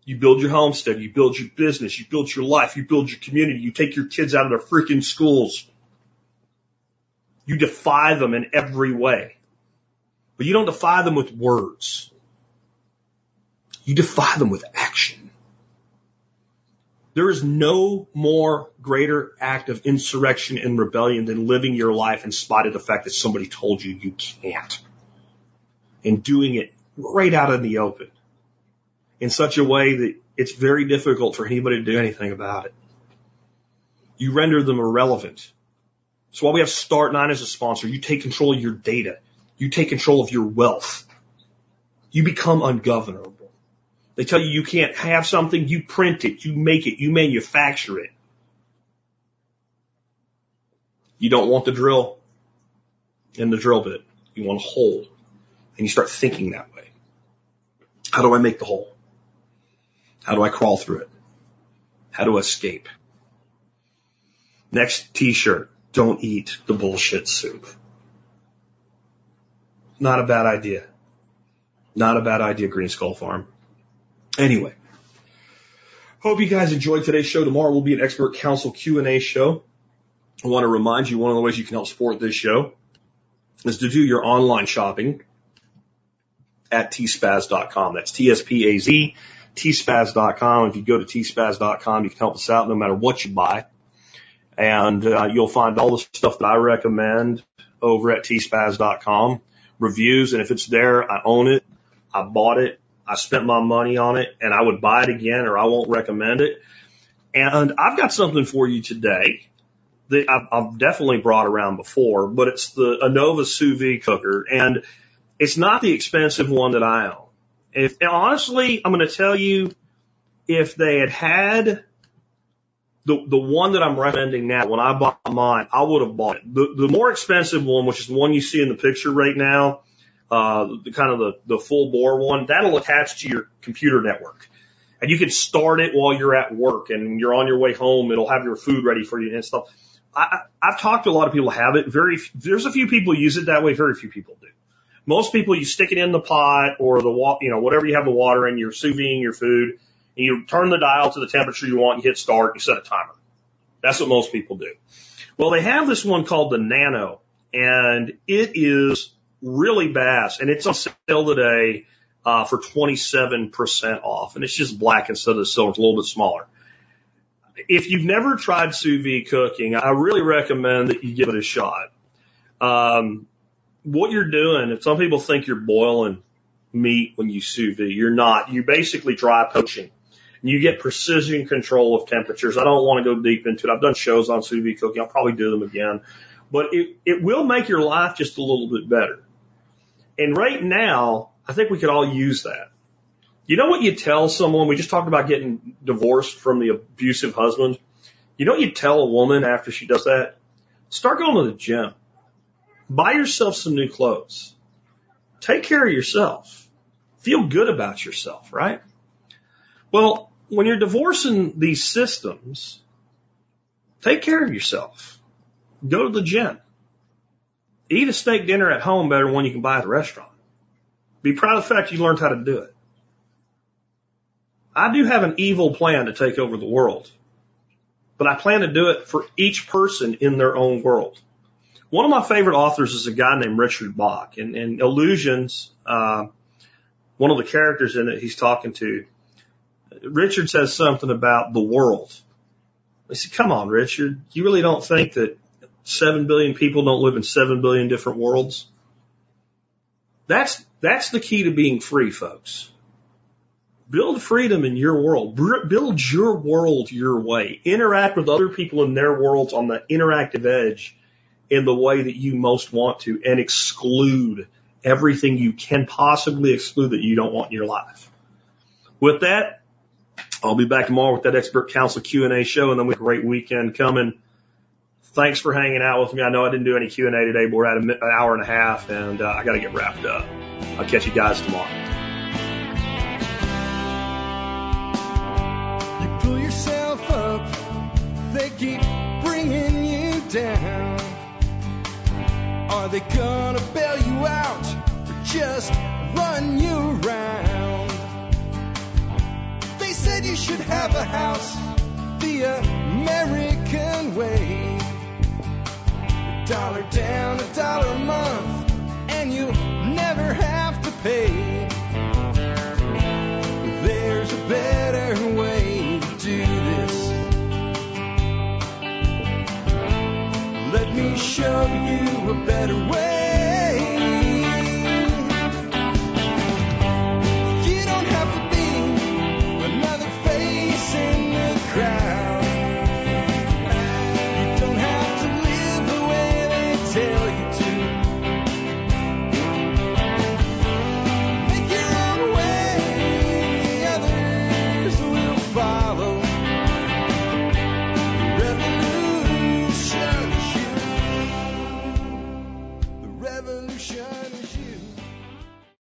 You build your homestead, you build your business, you build your life, you build your community, you take your kids out of their freaking schools. You defy them in every way. But you don't defy them with words. You defy them with action. There is no more greater act of insurrection and rebellion than living your life in spite of the fact that somebody told you you can't. And doing it right out in the open in such a way that it's very difficult for anybody to do anything about it. You render them irrelevant. So while we have Start9 as a sponsor, you take control of your data. You take control of your wealth. You become ungovernable. They tell you you can't have something, you print it, you make it, you manufacture it. You don't want the drill in the drill bit. You want a hole. And you start thinking that way. How do I make the hole? How do I crawl through it? How do I escape? Next t-shirt. Don't eat the bullshit soup. Not a bad idea. Not a bad idea, Green Skull Farm. Anyway, hope you guys enjoyed today's show. Tomorrow will be an expert council Q&A show. I want to remind you one of the ways you can help support this show is to do your online shopping at tspaz.com. That's T-S-P-A-Z, tspaz.com. If you go to tspaz.com, you can help us out no matter what you buy. And uh, you'll find all the stuff that I recommend over at tspaz.com. Reviews, and if it's there, I own it. I bought it. I spent my money on it and I would buy it again or I won't recommend it. And I've got something for you today that I've, I've definitely brought around before, but it's the Anova sous vide cooker and it's not the expensive one that I own. If honestly, I'm going to tell you, if they had had the the one that I'm recommending now, when I bought mine, I would have bought it. The the more expensive one, which is the one you see in the picture right now, uh, the kind of the, the full bore one, that'll attach to your computer network. And you can start it while you're at work and you're on your way home. It'll have your food ready for you and stuff. I, I've talked to a lot of people who have it. Very, there's a few people use it that way. Very few people do. Most people, you stick it in the pot or the wa, you know, whatever you have the water in, you're sous videing your food and you turn the dial to the temperature you want, you hit start, you set a timer. That's what most people do. Well, they have this one called the Nano and it is really bass and it's on sale today, uh, for 27% off and it's just black instead of silver. It's a little bit smaller. If you've never tried sous vide cooking, I really recommend that you give it a shot. Um, what you're doing, if some people think you're boiling meat when you sous vide, you're not. You're basically dry poaching. You get precision control of temperatures. I don't want to go deep into it. I've done shows on sous vide cooking. I'll probably do them again, but it, it will make your life just a little bit better. And right now, I think we could all use that. You know what you tell someone? We just talked about getting divorced from the abusive husband. You know what you tell a woman after she does that? Start going to the gym. Buy yourself some new clothes. Take care of yourself. Feel good about yourself, right? Well, when you're divorcing these systems, take care of yourself. Go to the gym. Eat a steak dinner at home better than one you can buy at the restaurant. Be proud of the fact you learned how to do it. I do have an evil plan to take over the world, but I plan to do it for each person in their own world. One of my favorite authors is a guy named Richard Bach, and, and Illusions, uh, one of the characters in it he's talking to, Richard says something about the world. I said, come on, Richard, you really don't think that seven billion people don't live in seven billion different worlds? That's, that's the key to being free, folks. Build freedom in your world. Build your world your way. Interact with other people in their worlds on the interactive edge in the way that you most want to and exclude everything you can possibly exclude that you don't want in your life. With that, I'll be back tomorrow with that expert council Q&A show and then we have a great weekend coming. Thanks for hanging out with me. I know I didn't do any Q&A today, but we're at an hour and a half and uh, I got to get wrapped up. I'll catch you guys tomorrow. You pull yourself up, they keep bringing you down. Are they gonna bail you out or just run you around? They said you should have a house the American way. Dollar down, a dollar a month, and you'll never have to pay. There's a better way to do this. Let me show you a better way.